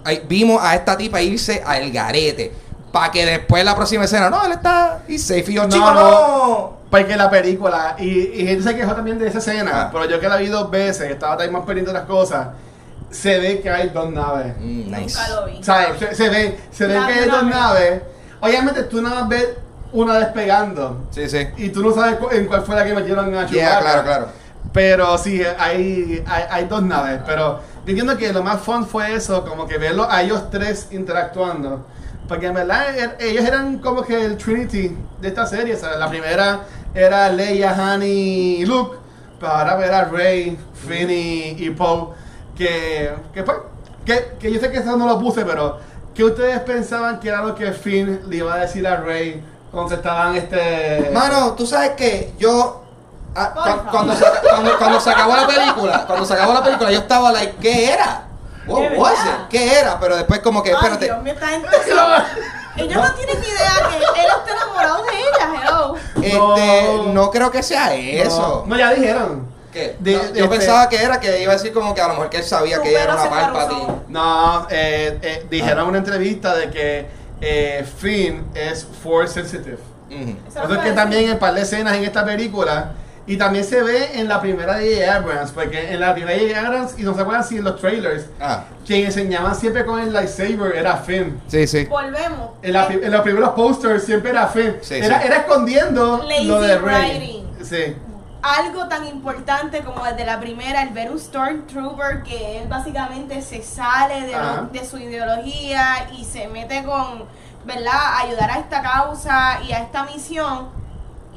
hay- vimos a esta tipa irse al garete. Para que después la próxima escena, no, él está y safe. Y yo, No, chico, no. no. Porque la película, y, y gente se quejó también de esa escena, Ah. pero yo que la vi dos veces, estaba también más pendiente de las cosas, se ve que hay dos naves. Mm, nice. Nunca lo vi. ¿Sabes? Se, se ve, se ve que hay dos nave. naves. Obviamente tú nada más ves una despegando. Sí, sí. Y tú no sabes cu- en cuál fue la que metieron a Yeah, Chewbacca. claro, claro. Pero sí, hay, hay, hay dos naves. Pero yo entiendo que lo más fun fue eso, como que verlo a ellos tres interactuando. Porque en verdad er- ellos eran como que el Trinity de esta serie. ¿sabes? La primera era Leia, Han y Luke. Pero ahora ver a Rey, Finn y, Poe. Que, que, pues, que, que yo sé que eso no lo puse, pero que ustedes pensaban que era lo que Finn le iba a decir a Rey cuando estaban este. Mano, tú sabes que yo. Ah, cu- cuando, se, cuando, cuando se acabó la película, cuando se acabó la película, yo estaba like, ¿qué era? What ¿De was verdad? it? ¿Qué era? Pero después como que, Ay, espérate. Dios mío, esta gente se- Ellos no tienen ni idea que él está enamorado de ella, hello. Este, No. no, creo que sea eso. No, ya dijeron. ¿Qué? De- No, de yo este- pensaba que era que iba a decir como que a lo mejor que él sabía que ella era una se Palpatine. paruzó. No, eh, eh, dijeron Ah. en una entrevista de que eh, Finn es force sensitive. Ujú. Eso es que también en un par de escenas en esta película. Y también se ve en la primera de J.J. Abrams, porque en la primera de J.J. Abrams, y no se acuerdan si en los trailers, Ah, quien enseñaban siempre con el lightsaber era Finn. sí, sí. Volvemos. En, la- en los primeros posters siempre era Finn. Sí, era, sí. era escondiendo Lazy lo de Rey. writing. Sí. algo tan importante como desde la primera, el ver un Stormtrooper que él básicamente se sale de, lo- de su ideología y se mete con, ¿verdad?, ayudar a esta causa y a esta misión.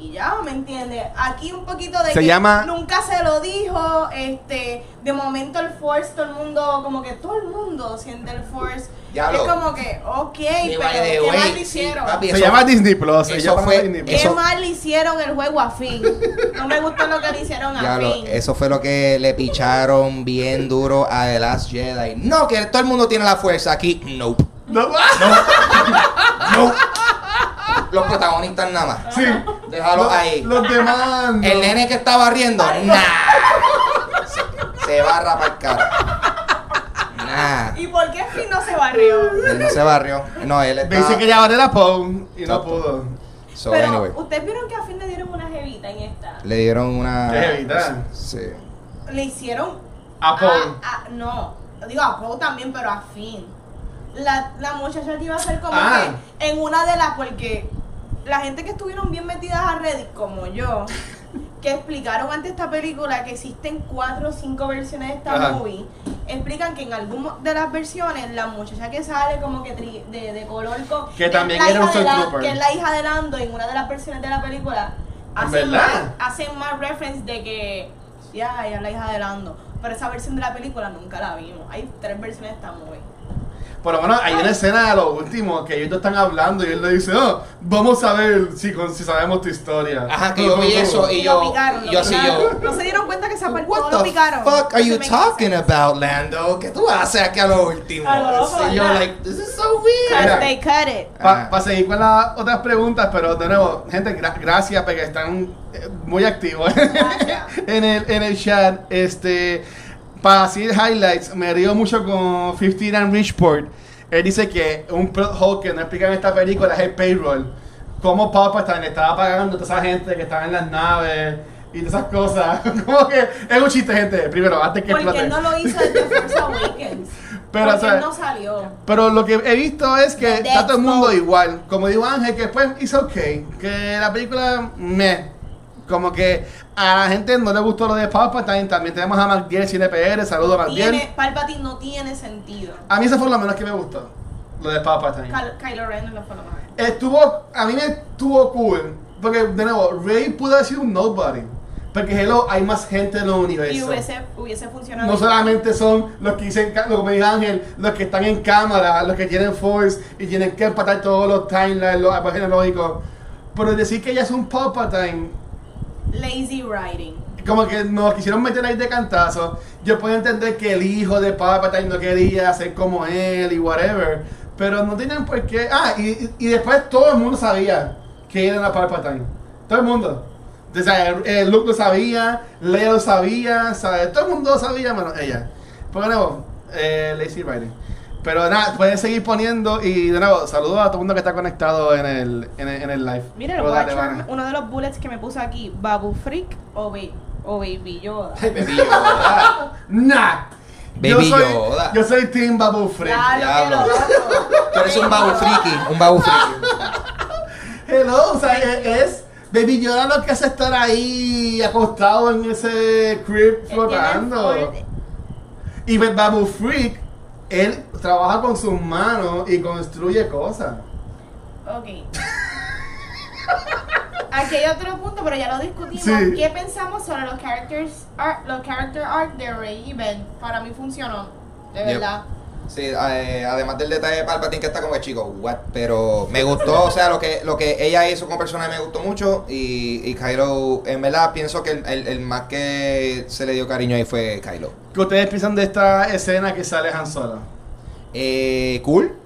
Y ya, ¿me entiendes? Aquí un poquito de Se que llama- nunca se lo dijo, este, de momento el Force, todo el mundo, como que todo el mundo siente el Force. Ya es lo- como que, ok, pero ¿qué way, mal le sí, hicieron? papi, Se eso- llama Disney Plus. eso fue- Disney Plus. ¿Qué eso- mal le hicieron el juego a Finn? No me gusta lo que le hicieron a Ya lo- Finn. eso fue lo que le picharon bien duro a The Last Jedi. No, que todo el mundo tiene la fuerza aquí. Nope. No. Nope. Los protagonistas nada más. Sí. Déjalo Los- ahí. Los demás. no. El nene que estaba riendo, nah. Se, se va a rapar cara. Nah. ¿Y por qué Finn no se barrió? Él no se barrió. No, él Me dice está. que ya vale la Poe y no pudo. So, Pero anyway. ustedes vieron que a Finn le dieron una jevita en esta. Le dieron una. ¿Qué jevita? Sí. Le hicieron A a- no, digo a Poe también, pero a Finn. La, la muchacha que iba a ser como Ah. que en una de las, porque la gente que estuvieron bien metidas a Reddit, como yo, que explicaron ante esta película que existen cuatro o cinco versiones de esta Ajá. movie, explican que en alguna de las versiones la muchacha que sale como que tri- de, de color con Que también era un la- que es la hija de Lando en una de las versiones de la película hacen más, hacen más reference de que ya ella es la hija de Lando. Pero esa versión de la película nunca la vimos. Hay tres versiones de esta movie Pero bueno, hay una escena a lo último que ellos dos están hablando y él le dice, oh, vamos a ver si, con- si sabemos tu historia. Ajá, que yo vi eso y lo yo. picaron, lo yo así yo. no se dieron cuenta que esa parte What lo the picaron fuck are Se you talking about, Lando? ¿Qué tú haces aquí a lo último? Lo Sí, yo, like, this is so weird. Mira. they cut it Para Ajá. seguir con las otras preguntas, pero de nuevo, gente, gra- gracias porque están eh, muy activos en, el, en el chat. Este, para así highlights, me río mucho con 15 and Richport. Él dice que un plot hole que no explica en esta película es el payroll. Cómo Palpatine estaba pagando a toda esa gente que estaba en las naves y todas esas cosas. Como que es un chiste, gente. Primero, antes que porque no lo hizo desde Force Awakens Pero, o sea, no salió Pero lo que he visto es que The está todo el mundo igual. Como digo Ángel, que pues it's okay. Que la película me. Como que a la gente no le gustó lo de Palpatine. También tenemos a Magdiel CNPR. Saludos a Magdiel. Palpatine no tiene sentido A mí eso fue lo menos que me gustó. Lo de Palpatine. Ky- Kylo Ren no fue lo mejor Estuvo. A mí me estuvo cool. Porque, de nuevo, Rey pudo haber sido un nobody. Porque, hello, hay más gente en el universo. y hubiese, hubiese funcionado No solamente son los que dicen, lo que me dijo Ángel, los que están en cámara, los que tienen force y tienen que empatar todos los timelines, los árboles genealógicos. Pero decir que ella es un Palpatine, lazy writing como que nos quisieron meter ahí de cantazo. Yo puedo entender que el hijo de Palpatine no quería ser como él y whatever. Pero no tenían por qué. Ah, y, y después todo el mundo sabía que era Palpatine. Todo el mundo. O sea, Luke lo sabía, Leia lo sabía, ¿sabes? Todo el mundo lo sabía menos ella. De nuevo, eh, lazy writing. Pero nada, pueden seguir poniendo y de nuevo, saludos a todo el mundo que está conectado en el, en el, en el live. Mira, el Watcher, uno de los bullets que me puso aquí, Babu Freak o, Ba- o Baby Yoda. Baby Yoda. Nah. yo Baby soy, Yoda. Yo soy Team Babu Freak. Lo loco. Tú eres un babu friki, un babu friki. Hello, o sea, es, es Baby Yoda lo que hace estar ahí acostado en ese crib flotando. Y Ba- Babu Freak, él trabaja con sus manos y construye cosas. Ok. Aquí hay otro punto, pero ya lo discutimos. Sí. ¿Qué pensamos sobre los characters art, los character art de Rey y Ben? Para mí funcionó, de Yep. verdad. Sí, eh, además del detalle de Palpatine que está como que chico, what? Pero me gustó, o sea, lo que lo que ella hizo como personaje me gustó mucho y, y Kylo, en verdad, pienso que el, el- el más que se le dio cariño ahí fue Kylo. ¿Qué ustedes piensan de esta escena que sale Han Solo? Eh, cool,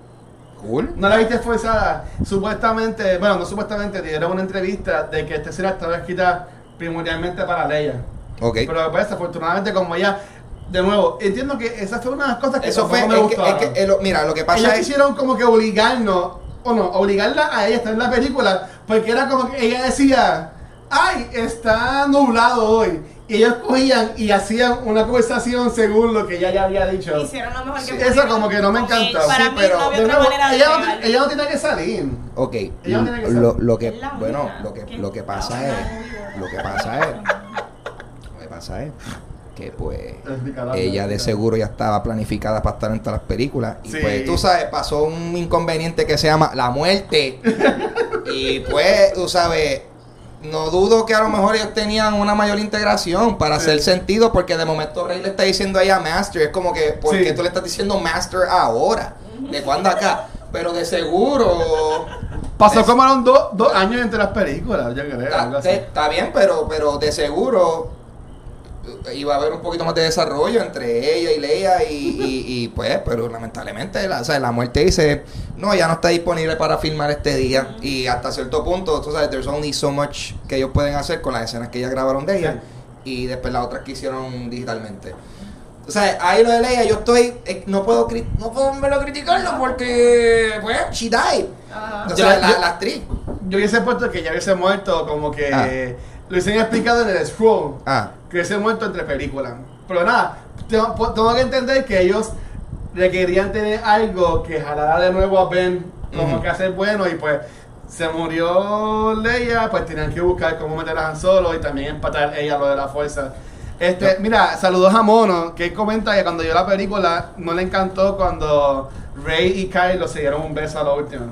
cool. ¿No la viste forzada? Supuestamente, bueno, no supuestamente, dieron una entrevista de que esta escena estaba escrita primordialmente para Leia. Ok. Pero pues, desafortunadamente, como ella, de nuevo, entiendo que esa fue una de las cosas que Eso fue, me es que- es que, lo- mira, lo que pasa Ellos es... quisieron como que obligarnos, o no, obligarla a ella a estar en la película, porque era como que ella decía, ay, está nublado hoy. Y ellos cogían y hacían una conversación según lo que ella ya había dicho. Hicieron lo mejor Sí. que Eso pudieron. como que no me. Para Sí, mí pero no había De otra nuevo, manera de ella, no, ella no tiene que salir. Ok, Ella no tiene que lo, ser. lo que, bueno, lo que, lo que pasa es, lo que pasa es, lo que pasa es que pues ella de seguro ya estaba planificada para estar en todas las películas y Sí. pues tú sabes, pasó un inconveniente que se llama la muerte y pues tú sabes, no dudo que a lo mejor ellos tenían una mayor integración para Sí. hacer sentido porque de momento Rey le está diciendo a ella Master, es como que, ¿por Sí. qué tú le estás diciendo Master ahora? ¿De cuándo acá? Pero de seguro Pasó Es- como eran dos, dos años entre las películas, yo creo. algo Está, así. está bien, pero, pero de seguro iba a haber un poquito más de desarrollo entre ella y Leia y, y- y, pues, pero lamentablemente la, o sea, la muerte dice, no, ya no está disponible para filmar este día y hasta cierto punto, tú sabes, there's only so much que ellos pueden hacer con las escenas que ellas grabaron de ella y después las otras que hicieron digitalmente. O sea, ahí lo de Leia, yo estoy, eh, no puedo, no puedo verlo criticarlo porque, pues, she died. O sea, Yo- la, yo- la actriz. Yo hubiese puesto que ya hubiese muerto, como que Ah. Lo hubiesen explicado en el scroll. Ah, que hubiese muerto entre películas. Pero nada, tengo, tengo que entender que ellos le querían tener algo que jalara de nuevo a Ben como que hacer bueno y pues se murió Leia, pues tenían que buscar cómo meter a Han Solo y también empatar ella lo de la fuerza. Este, Yo- mira, saludos a Mono, que él comenta que cuando vio la película no le encantó cuando Rey y Kylo se dieron un beso a lo último.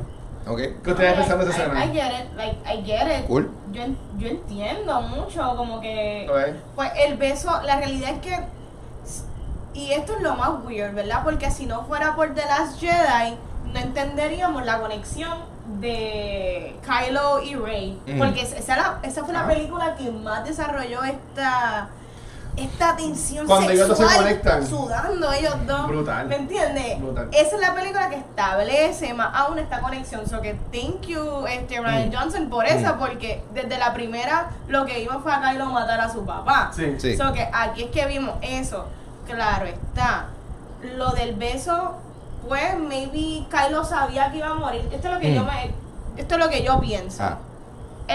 Ok. ¿Qué ustedes Ok, piensan de esa I-? I, get it, like, I get it. Cool. Yo, yo entiendo mucho, como que. Pues el beso, la realidad es que. Y esto es lo más weird, ¿verdad? Porque si no fuera por The Last Jedi, no entenderíamos la conexión de Kylo y Rey. Ujú. Porque esa, esa fue la Ah. película que más desarrolló esta. Esta tensión Cuando ellos dos se sexual, conectan. sudando ellos dos. Brutal. ¿Me entiendes? Brutal. Esa es la película que establece más aún esta conexión. So que thank you, este, Ryan Mm. Johnson, por esa, Mm. porque desde la primera lo que vimos fue a Kylo matar a su papá. Sí. Sí. So que aquí es que vimos eso. Claro está. Lo del beso, pues maybe Kylo sabía que iba a morir. Esto es lo que Mm. yo me. Esto es lo que yo pienso. Ah.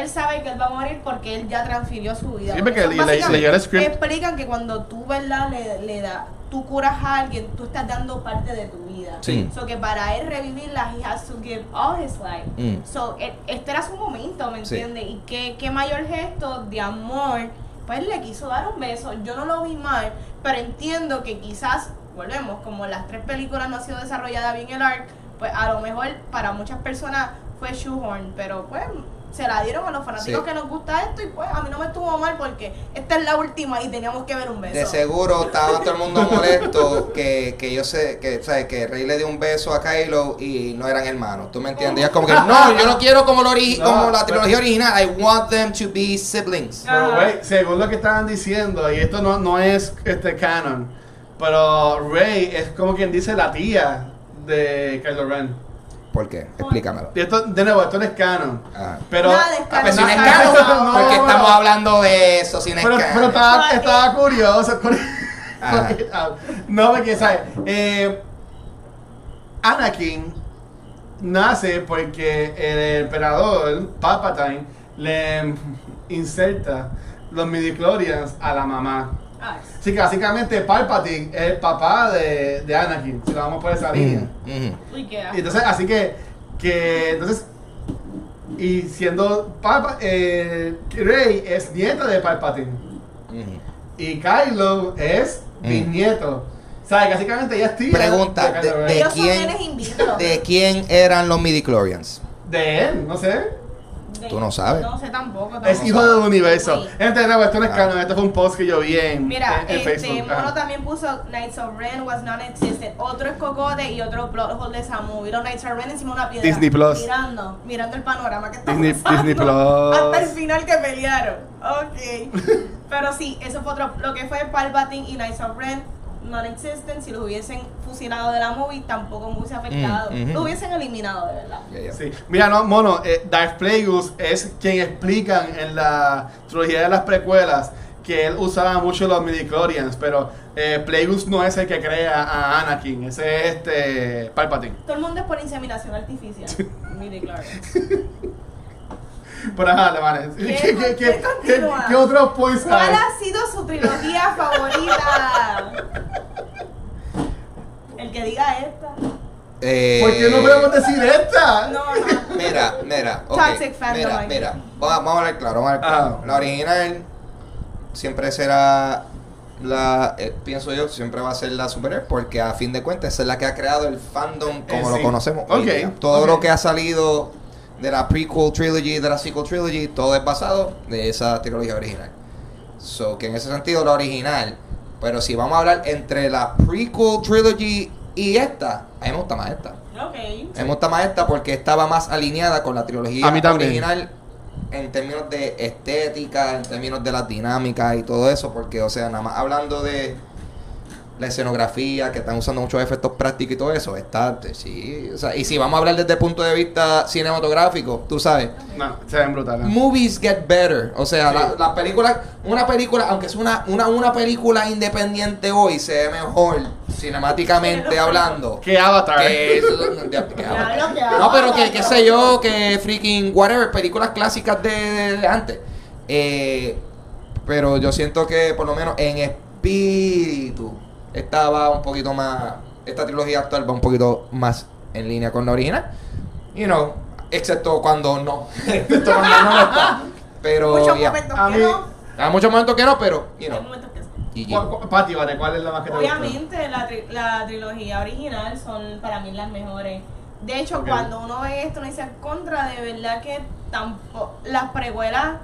Él sabe que él va a morir porque él ya transfirió su vida. Sí, porque le- el script. Explican que cuando tú, ¿verdad? Le, le da, tú curas a alguien, tú estás dando parte de tu vida. Sí. So que para él revivirla, he has to give all his life. Mm. So, e- este era su momento, ¿me Sí. entiendes? Y qué, qué mayor gesto de amor. Pues le quiso dar un beso. Yo no lo vi mal, pero entiendo que quizás, volvemos, como las tres películas no ha sido desarrollada bien el arc, pues a lo mejor para muchas personas fue shoehorn, pero pues se la dieron a los fanáticos Sí. que nos gusta esto y pues a mí no me estuvo mal porque esta es la última y teníamos que ver un beso. De seguro estaba todo el mundo molesto que, que yo sé que, ¿sabes? que Rey le dio un beso a Kylo y no eran hermanos. ¿Tú me entiendes? Y es como que, no, yo no quiero como, lo ori- No, como la pero- trilogía original. I want them to be siblings. Pero, güey, según lo que estaban diciendo, y esto no, no es este canon, pero Rey es como quien dice la tía de Kylo Ren. ¿Por qué? Explícamelo. Y esto, de nuevo, esto no es canon. Ah. Pero, Nada es Ah, pues si no es No, canon, no, ¿por qué no, estamos no. hablando de eso si no es pero, canon? pero estaba, estaba curioso. porque, ah, no, porque, ¿sabes? Eh, Anakin nace porque el emperador Palpatine le inserta los midichlorians a la mamá. Así que básicamente Palpatine es el papá de, de Anakin, si lo vamos por esa línea. Uy, qué Y entonces, así que, que entonces, y siendo Palpa, eh, Rey es nieta de Palpatine y Kylo es Mm. bisnieto. O sea, que básicamente ella es tía Pregunta, de, de- quién-. ¿De quién eran los midichlorians? De él, no sé. Tú no sabes. No sé tampoco. Es tampoco. hijo del universo. Uy. Gente, no, esto no es canon, esto fue un post que yo vi en, Mira, en, en este Facebook. Mono Ajá. también puso Knights of Ren was non-existent. Otro escocote y otro plot hole de esa movie. Los Knights of Ren encima de una piedra. Disney Plus. Mirando, mirando el panorama que está Disney- pasando. Disney Plus. Hasta el final que pelearon. Ok. Pero sí, eso fue otro. Lo que fue Palpatine y Knights of Ren non-existent. Si los hubiesen fusilado de la movie, tampoco me hubiese afectado. Mm. Lo hubiesen eliminado, de verdad. Ya, ya. Sí. Mira, no, mono, eh, Darth Plagueis es quien explican en la trilogía de las precuelas que él usaba mucho los midichlorians, pero eh, Plagueis no es el que crea a Anakin, ese es este Palpatine. Todo el mundo es por inseminación artificial. Mire, Por ajá. ¿Qué- ¿Qué, qué, qué points ¿Cuál ha sido su trilogía favorita? El que diga esta. Eh, ¿Por qué no podemos decir esta? No, no. Mira, mira, Toxic fandom mira, mira, vamos, vamos a hablar claro, vamos a hablar claro. Ajá. La original siempre será la, eh, pienso yo, siempre va a ser la superior porque a fin de cuentas esa es la que ha creado el fandom como Eh, lo conocemos. hoy Ok, día. Todo lo que ha salido de la prequel trilogy, de la sequel trilogy, todo es basado de esa trilogía original. So, que en ese sentido la original, pero si vamos a hablar entre la prequel trilogy y esta, a mí me gusta más esta. Ok. Me gusta más esta porque estaba más alineada con la trilogía A mí también. original en términos de estética, en términos de las dinámicas y todo eso, porque, o sea, nada más hablando de la escenografía, que están usando muchos efectos prácticos y todo eso, está, sí, o sea, y si vamos a hablar desde el punto de vista cinematográfico, tú sabes, No, se ven brutales. movies get better, o sea, Sí. la- las películas, una película, aunque es una, una, una película independiente hoy, se ve mejor cinemáticamente hablando. Que Avatar. Que que Avatar. No, pero que, qué sé yo, que freaking whatever, películas clásicas de, de- de antes. Eh, pero yo siento que por lo menos en espíritu esta va un poquito más, esta trilogía actual va un poquito más en línea con la original. You know, excepto cuando no. excepto cuando no lo está. Pero Muchos ya. momentos A que mí- no. Hay muchos momentos que no, pero, you Hay know. momentos que sí. GG. ¿Cuál- cuál- Pati, vale, ¿cuál es la más que te? Obviamente la, tri- la trilogía original son para mí las mejores. De hecho, Ok. cuando uno ve esto, uno dice contra, de verdad que tampoco las precuelas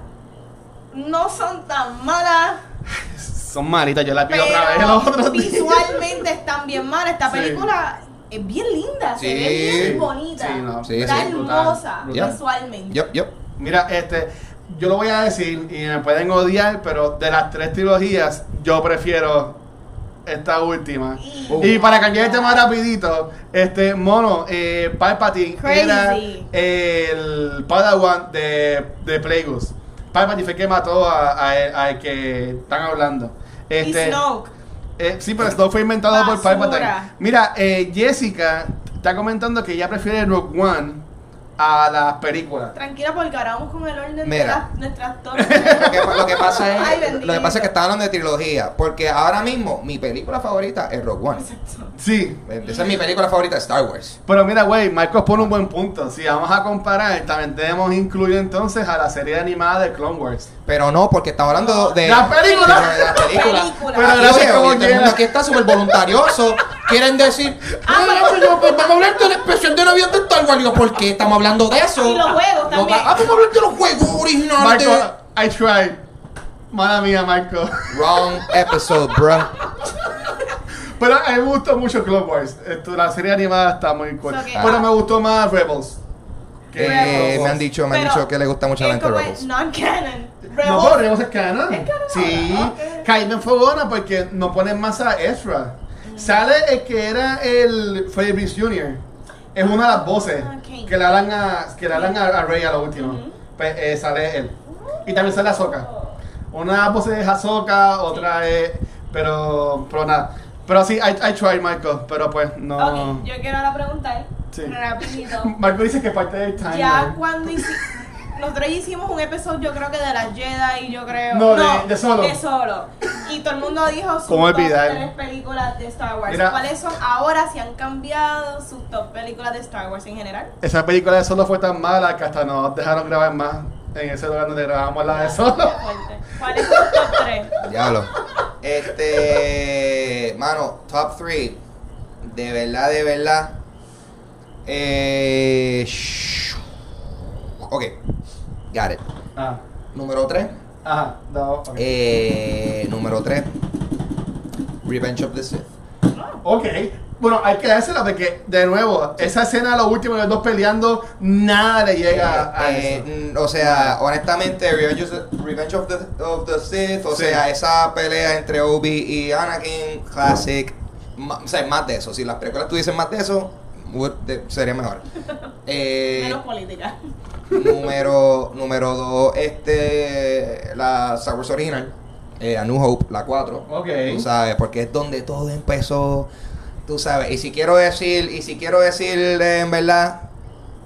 no son tan malas, Son maritas, yo la vi otra vez los otros días. visualmente están bien malas. Esta Sí. película es bien linda, se Sí. ve bien bonita, Sí, no, Sí, está sí, brutal, hermosa brutal. visualmente. Yup, yup. Mira, este, yo lo voy a decir y me pueden odiar, pero de las tres trilogías, yo prefiero esta última. Y- Y para cambiar el tema rapidito, este mono, eh, Palpatine Crazy. era el Padawan de, de Plagueis. Palpatine fue el que mató a, a, a el que están hablando. Y Este, Snoke. eh, sí, pero Snoke fue inventado por Basura. Palpatine. Mira, eh, Jessica está comentando que ella prefiere Rogue One a las películas. Tranquila porque ahora vamos con el orden de Mira. las, nuestras torres. Lo que, lo que pasa es, lo que pasa es que está hablando de trilogía, porque ahora mismo mi película favorita es Rogue One. Sí, Esa es mi película favorita, Star Wars. Pero mira, güey, Marcos pone un buen punto. Si vamos a comparar, también debemos incluir entonces a la serie animada de Clone Wars. Pero no, porque estamos hablando de ¡La película! de la película. Película. Pero gracias oye, como el mundo aquí está súper voluntarioso. Quieren decir, Ah, "Ay, pero- pero yo, pues, vamos a hablar de la especial de Navidad de Star Wars. Digo, ¿por qué estamos hablando de eso? Y los juegos No, también. Ah, vamos a hablar de los juegos originales. Marco, I tried. Mala mía, Marco. Wrong episode, bro. Pero a mí me gustó mucho Clone Wars. Esto, la serie animada está muy cool. Que- Pero me gustó más Rebels. que Eh, me han dicho, me han Pero dicho que le gusta mucho la es gente como Rebels. No, pero Rebels es canon. ¿Es canon Sí. ahora? Ok. Kymen fue buena porque no ponen más a Ezra. Mm. Sale el que era el Freddie Prinze Jr. es una de las voces Ah, que le hablan a, que le hablan a, a Rey a lo último. Pues eh, sale él. Y también sale Ahsoka. Una voz es Ahsoka, otra es. Pero, pero nada. Pero sí, I, I tried, Michael. Pero pues no. Ok, yo quiero ahora preguntar, Sí. rapidito. Marco dice que parte del timeline. Ya cuando hicimos. Nosotros hicimos un episodio, yo creo que de las Jedi, yo creo. No, de- de Solo. De solo. Y todo el mundo dijo sus ¿Cómo top olvidar? tres películas de Star Wars. Mira. ¿Cuáles son ahora si han cambiado sus top películas de Star Wars en general? Esa película de Solo fue tan mala que hasta nos dejaron grabar más en ese lugar donde grabamos la de Solo. Qué fuerte. ¿Cuáles son top tres? Diablo. Este. Mano, top 3. De verdad, de verdad. Eh. Ok. Got it. Ah, Número 3. ajá, no, ok. Eh, número 3. Revenge of the Sith. Ok. Bueno, hay que dársela porque, de nuevo, esa escena, lo último, los dos peleando, nada le llega a Eh, eso. mm, o sea, honestamente, Revenge of the, Revenge of the, of the Sith, o Sí. sea, esa pelea entre Obi y Anakin, classic. Ma- o sea, más de eso. Si las películas tuviesen más de eso, would- de- sería mejor. Eh, Menos política. Número número 2, este, la Wars original, eh, A New Hope, la 4. Ok. Tú sabes, porque es donde todo empezó, tú sabes. Y si quiero decir, y si quiero decir eh, en verdad,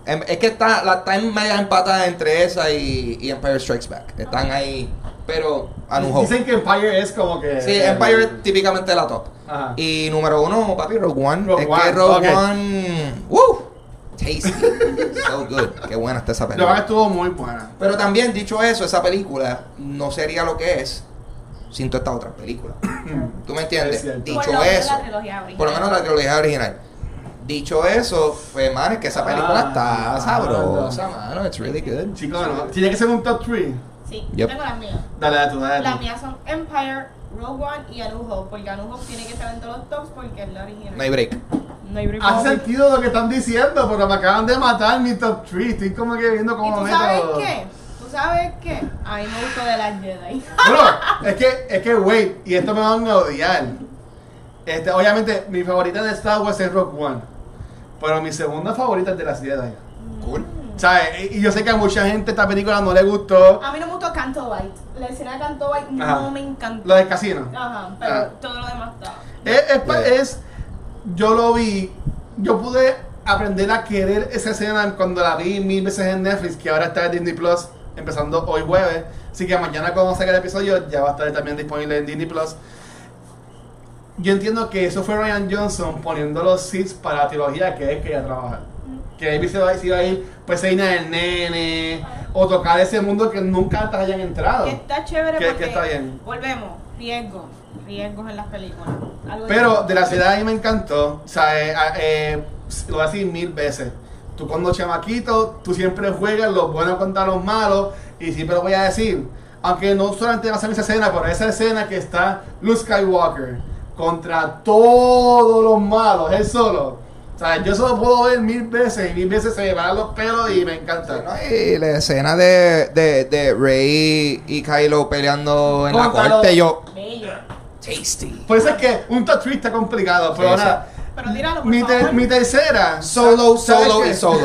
em- es que está, la, está en media empatada entre esa y, y Empire Strikes Back. Están ahí, pero A New Hope. Dicen que Empire es como que. Sí, Empire es típicamente la top. Ajá. Y número uno, papi, Rogue One. Rogue es One, que Rogue. One, ¡woo! Tasty. so good. Qué buena está esa película. estuvo muy buena. Pero también, dicho eso, esa película no sería lo que es sin todas estas otras películas. ¿Tú me Es entiendes? Dicho Por eso, la trilogía original. por lo menos la trilogía original. Dicho eso, pues, man, es que esa película Ah, está ah, sabrosa, mano. It's really good. Chicos, tiene que ser un top 3. Sí, Yep. tengo las mías. Dale, dale tú, dale Las mías son Empire, Rogue One y A New Hope. Porque A New Hope tiene que estar en todos los tops porque es la original. No hay break. No hay break. Hace sentido lo que están diciendo, pero me acaban de matar mi top 3. Estoy como que viendo ¿Y cómo tú me sabes qué? ¿Tú sabes qué? A mí me gustó de las Jedi. Bueno, es que, es que, wait, y esto me van a odiar. Este, obviamente, mi favorita de Star Wars es Rock One. Pero mi segunda favorita es de las Jedi. Cool. ¿Sabes? Y yo sé que a mucha gente esta película no le gustó. A mí no me gustó Canto White. La escena de Canto White no Ajá. me encantó. Lo del casino. Ajá, pero Ah. todo lo demás está. Es, es es- yo lo vi, yo pude aprender a querer esa escena cuando la vi mil veces en Netflix, que ahora está en Disney Plus, empezando hoy jueves. Así que mañana cuando salga el episodio ya va a estar también disponible en Disney Plus. Yo entiendo que eso fue Ryan Johnson poniendo los seeds para la trilogía que él quería trabajar. Que él se iba, se iba a ir, pues, Reina del Nene, o tocar ese mundo que nunca antes hayan entrado. Que está chévere Que- porque que está bien. volvemos, riesgos, riesgos en las películas. Algo Pero de la ciudad a mí me encantó. O sea, eh, eh, lo voy a decir mil veces. Tú cuando chamaquito, tú siempre juegas los buenos contra los malos. Y siempre lo voy a decir. Aunque no solamente va a ser esa escena, pero esa escena que está Luke Skywalker contra todos los malos, él solo. O sea, yo eso lo puedo ver mil veces y mil veces se me van los pelos y me encanta. ¿no? Y la escena de, de, de Rey y Kylo peleando en la corte, yo. Tasty. Por eso es que un top está complicado. Pero Sí, ahora, Pero tíralo, por mi, ter- favor. mi tercera. Solo, ¿sabes solo y solo.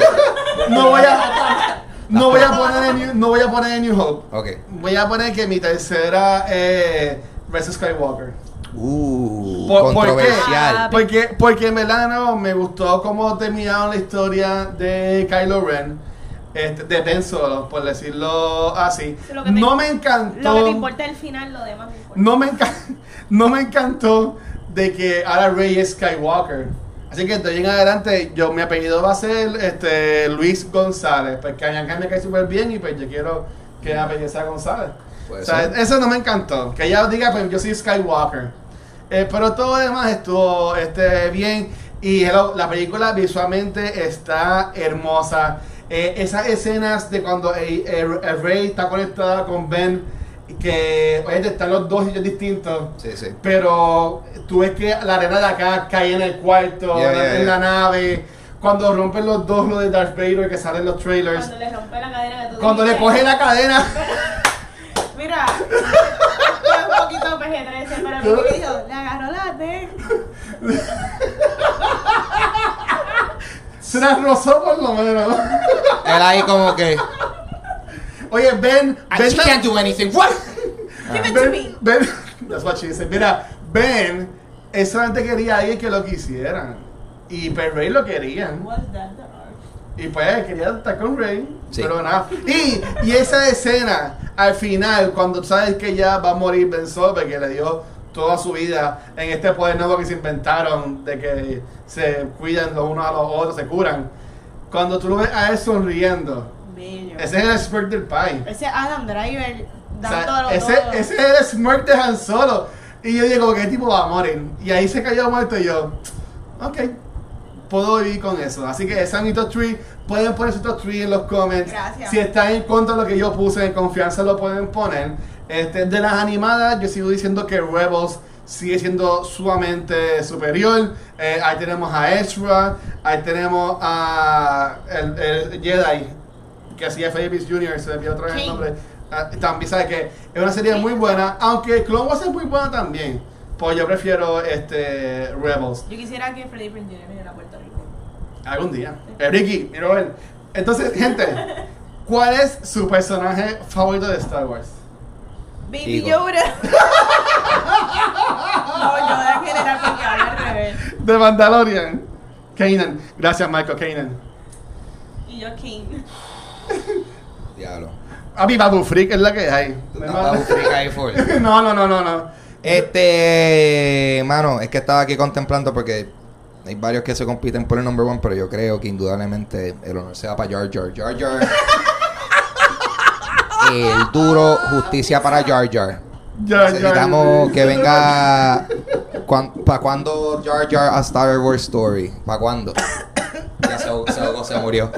No voy a. No voy a poner en New, no voy a poner en New Hope. Ok. Voy a poner que mi tercera es Rise Skywalker. Uh, ¿Por- por qué? controversial. Porque, porque en verdad no, me gustó cómo terminaron la historia de Kylo Ren. Este, de Ben Solo, por decirlo así. Te- no me encantó. Lo que te importa es el final, lo demás me importa. No me, enca- no me encantó de que ahora Rey es Skywalker. Así que de ahí en adelante, yo, mi apellido va a ser este, Luis González. Porque a Bianca me cae súper bien y pues yo quiero que mi apellido sea González. O sea, eso no me encantó. Que ella diga, pues yo soy Skywalker. Eh, pero todo lo demás estuvo este, bien. Y hello, la película visualmente está hermosa. Eh, esas escenas de cuando eh, eh, el Rey está conectada con Ben, que oye, están los dos sitios distintos. Sí, sí. Pero tú ves que la arena de acá cae en el cuarto, Yeah, en yeah, la yeah. nave. Cuando rompen los dos lo de Darth Vader que salen los trailers. Cuando le rompe la cadena Cuando le coge la cadena. Mira, es un poquito PG-13, pero dijo, le agarró la T. Se Las rozó por lo menos. Él ahí como que. Oye, Ben. "Ah, Ben she can't do anything. What? Give it to Ben, me. Ben, that's what she said. Mira, Ben, él solamente quería a alguien que lo quisieran. Y Ray lo querían. Was that? Y pues quería estar con Ray. Sí. Pero nada. Y, y esa escena, al final, cuando sabes que ya va a morir Ben Solo, que le dio toda su vida en este poder nuevo que se inventaron, de que se cuidan los unos a los otros, se curan. Cuando tú lo ves a él sonriendo, Bello. ese es el smirk del pai. Ese Adam Driver O sea, ese, todo. ese es el smirk de Han Solo. Y yo digo, ¿qué tipo va a morir? Y ahí se cayó muerto y yo, ok, puedo vivir con eso. Así que esa es mi top 3. Pueden poner su top 3 en los comments. Gracias. Si están en contra de lo que yo puse, en confianza lo pueden poner. Este, de las animadas, yo sigo diciendo que Rebels sigue siendo sumamente superior. Eh, ahí tenemos a Ezra, ahí tenemos a el, el Jedi que hacía Davis Jr., se me otra vez el nombre. Ah, también sabe que es una serie muy buena, aunque Clone Wars es muy buena también. Pues yo prefiero este Rebels. Yo quisiera que Freddy Prinze Jr. viniera a Puerto Rico. Algún día. Eh, Ricky, mira ver. Entonces, gente, ¿cuál es su personaje favorito de Star Wars? Baby Digo. Yoda. no, Yoda en general porque habla al revés. De Mandalorian. Kanan. Gracias, Michael Kanan. Y yo King. Diablo. A mi Babu Freak es la que hay. Estás bajo freak ahí full. No, no, no, no, no. Este, mano, es que estaba aquí contemplando porque hay varios que se compiten por el number one, pero yo creo que indudablemente el honor se va para Jar Jar. Jar Jar. el duro justicia para Jar Jar. Ya, ya, Necesitamos ya. que venga. ¿Para cuándo Jar Jar a Star Wars Story? ¿Para cuándo? Ya se, se ahogó, se murió.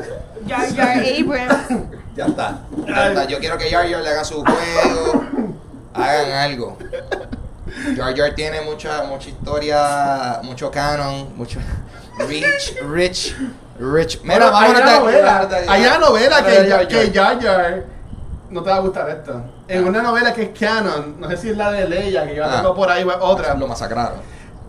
Jar Jar Abrams. Ya está. Ya está. Yo quiero que Jar Jar le haga su juego. Hagan algo. Jar Jar tiene mucha, mucha historia, mucho canon, mucho rich, rich, rich. Mira, Bueno, vámonos hay novela, de hay una novela que, de Jar Jar. que Jar Jar no te va a gustar esto. En una novela que es canon, no sé si es la de Leia, que yo la Ah. tengo por ahí o es otra, Lo masacraron.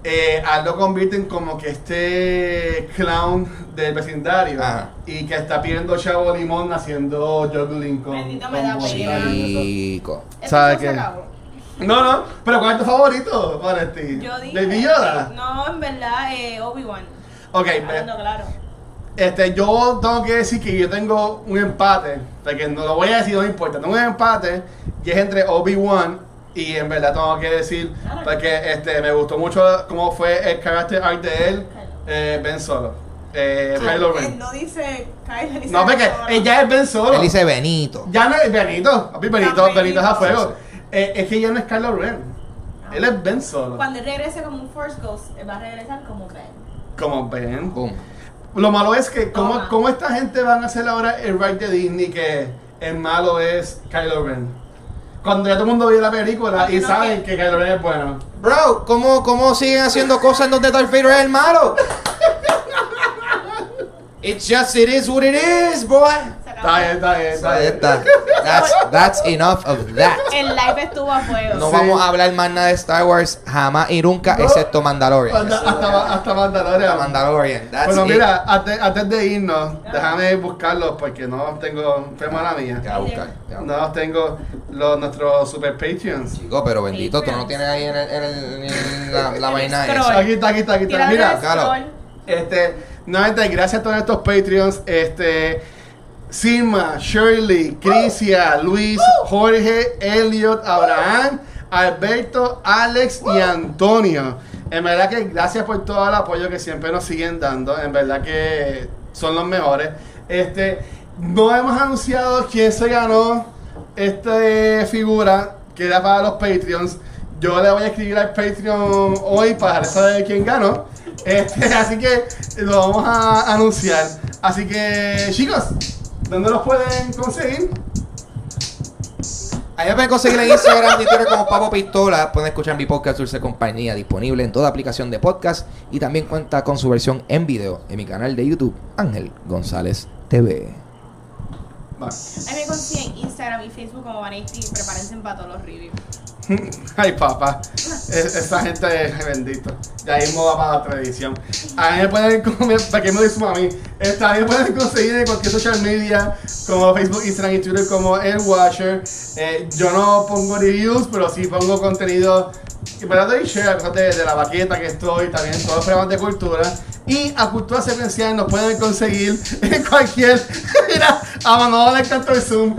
eh, a lo convierten como que este clown del vecindario Ajá. y que está pidiendo chavo limón haciendo juggling con, Bendito me da bolitas pena. y eso. Chico. Esto ¿Sabe ya se qué? No, no, pero ¿cuál es tu favorito, Vanetti? Yo dije. ¿Baby Yoda? No, en verdad, eh, Obi-Wan. Ok, Hablando claro. Este, yo tengo que decir que yo tengo un empate, porque no lo voy a decir, no me importa. Tengo un empate y es entre Obi-Wan y en verdad tengo que decir, porque este, me gustó mucho cómo fue el character art de él, eh, Ben Solo. Eh, Kylo Él Ren. no dice Kylo ni No, porque Solo. ella es Ben Solo. Él dice Benito. Ya no es Benito, papi, Benito, Ah, Benito es a fuego. Eh, es que ya no es Kylo Ren. Él es Ben Solo. Cuando él regrese como un Force Ghost, él va a regresar como Ben. Como Ben. Boom. Lo malo es que, ¿cómo, Toma. cómo esta gente van a hacer ahora el right de Disney que el malo es Kylo Ren? Cuando ya todo el mundo vio la película y no saben que- que Kylo Ren es bueno. Bro, ¿cómo, ¿cómo siguen haciendo cosas en donde Darth Vader es el malo? It's just, it is what it is, boy. Está bien, está bien, está bien. está. That's, that's enough of that. El live estuvo a fuego. No Sí. vamos a hablar más nada de Star Wars jamás y nunca, No. excepto Mandalorian. Hasta, hasta, hasta Mandalorian. Mandalorian. That's Bueno, it. mira, antes, antes de irnos, déjame buscarlos porque no los tengo, fue mala mía. Te a buscar. te voy a No buscar. tengo, los, nuestros super Patreons. Chico, pero bendito, tú no tienes ahí en, el, en, el- en la, vaina scroll. esa. Aquí está, aquí está, aquí está. Mira, Claro. scroll. Este, nuevamente, gracias a todos estos Patreons. Este, Sima, Shirley, Crisia, Luis, Jorge, Elliot, Abraham, Alberto, Alex y Antonio. En verdad que gracias por todo el apoyo que siempre nos siguen dando. En verdad que son los mejores. Este, no hemos anunciado quién se ganó esta figura que era para los Patreons. Yo le voy a escribir al Patreon hoy para saber quién ganó. Este, así que lo vamos a anunciar. Así que, chicos, ¿dónde los pueden conseguir? Ahí me pueden conseguir en Instagram y Twitter como Papo Pistola. Pueden escuchar mi podcast Dulce Compañía disponible en toda aplicación de podcast y también cuenta con su versión en video en mi canal de YouTube, Ángel González TV. Ahí me consiguen Instagram y Facebook como Vanity. Prepárense para todos los reviews. Ay, papá. Es- esa gente es bendito. Ya mismo va para otra edición. A mí me pueden para que me a mí. Esta, a mí me pueden conseguir en cualquier social media, como Facebook, Instagram y Twitter, como El Watcher. Eh, yo no pongo reviews, pero sí pongo contenido. Para doy share cosas de, de la baqueta que estoy, también todos los programas de cultura. Y a Cultura Secuencial nos pueden conseguir en cualquier. Mira, a Manolo le encantó el Zoom.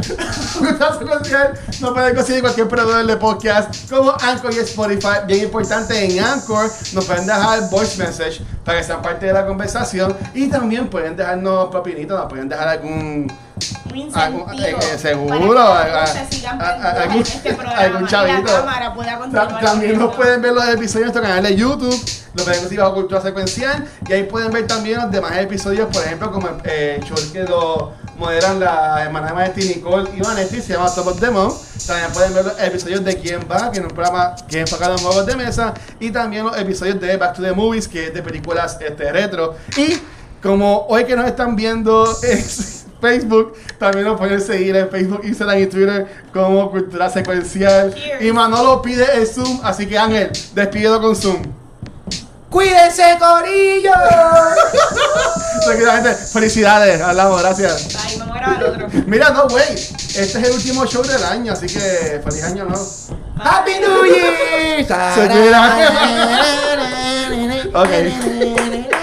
Cultura Secuencial nos pueden conseguir en cualquier proveedor de podcast como Anchor y Spotify. Bien importante, en Anchor nos pueden dejar voice message para que sean parte de la conversación. Y también pueden dejarnos propinitos, nos pueden dejar algún. Un algún- incentivo. eh, eh, seguro, para que se sigan viendo algún- este programa algún y la chavito. También nos pueden ver los episodios en nuestro canal de YouTube, lo pueden conseguir bajo Cultura Secuencial y ahí pueden ver también los demás episodios, por ejemplo, como eh, el show que lo moderan la hermana de Maestri Nicole y Vanetti, se llama Top of the. También pueden ver los episodios de Quién Va, que es un programa que es enfocado en juegos de mesa, y también los episodios de Back to the Movies, que es de películas este, retro. Y como hoy que nos están viendo es Facebook, también nos pueden seguir en Facebook, Instagram y Twitter como Cultura Secuencial. Y Manolo pide el Zoom, así que Ángel, despídelo con Zoom. ¡Cuídense, Corillo! Tranquilamente, felicidades, hablamos, gracias. Ay, vamos a grabar otro. Mira, no, güey, este es el último show del año, así que feliz año, ¿no? ¡Happy New Year! Se cuidan. Ok.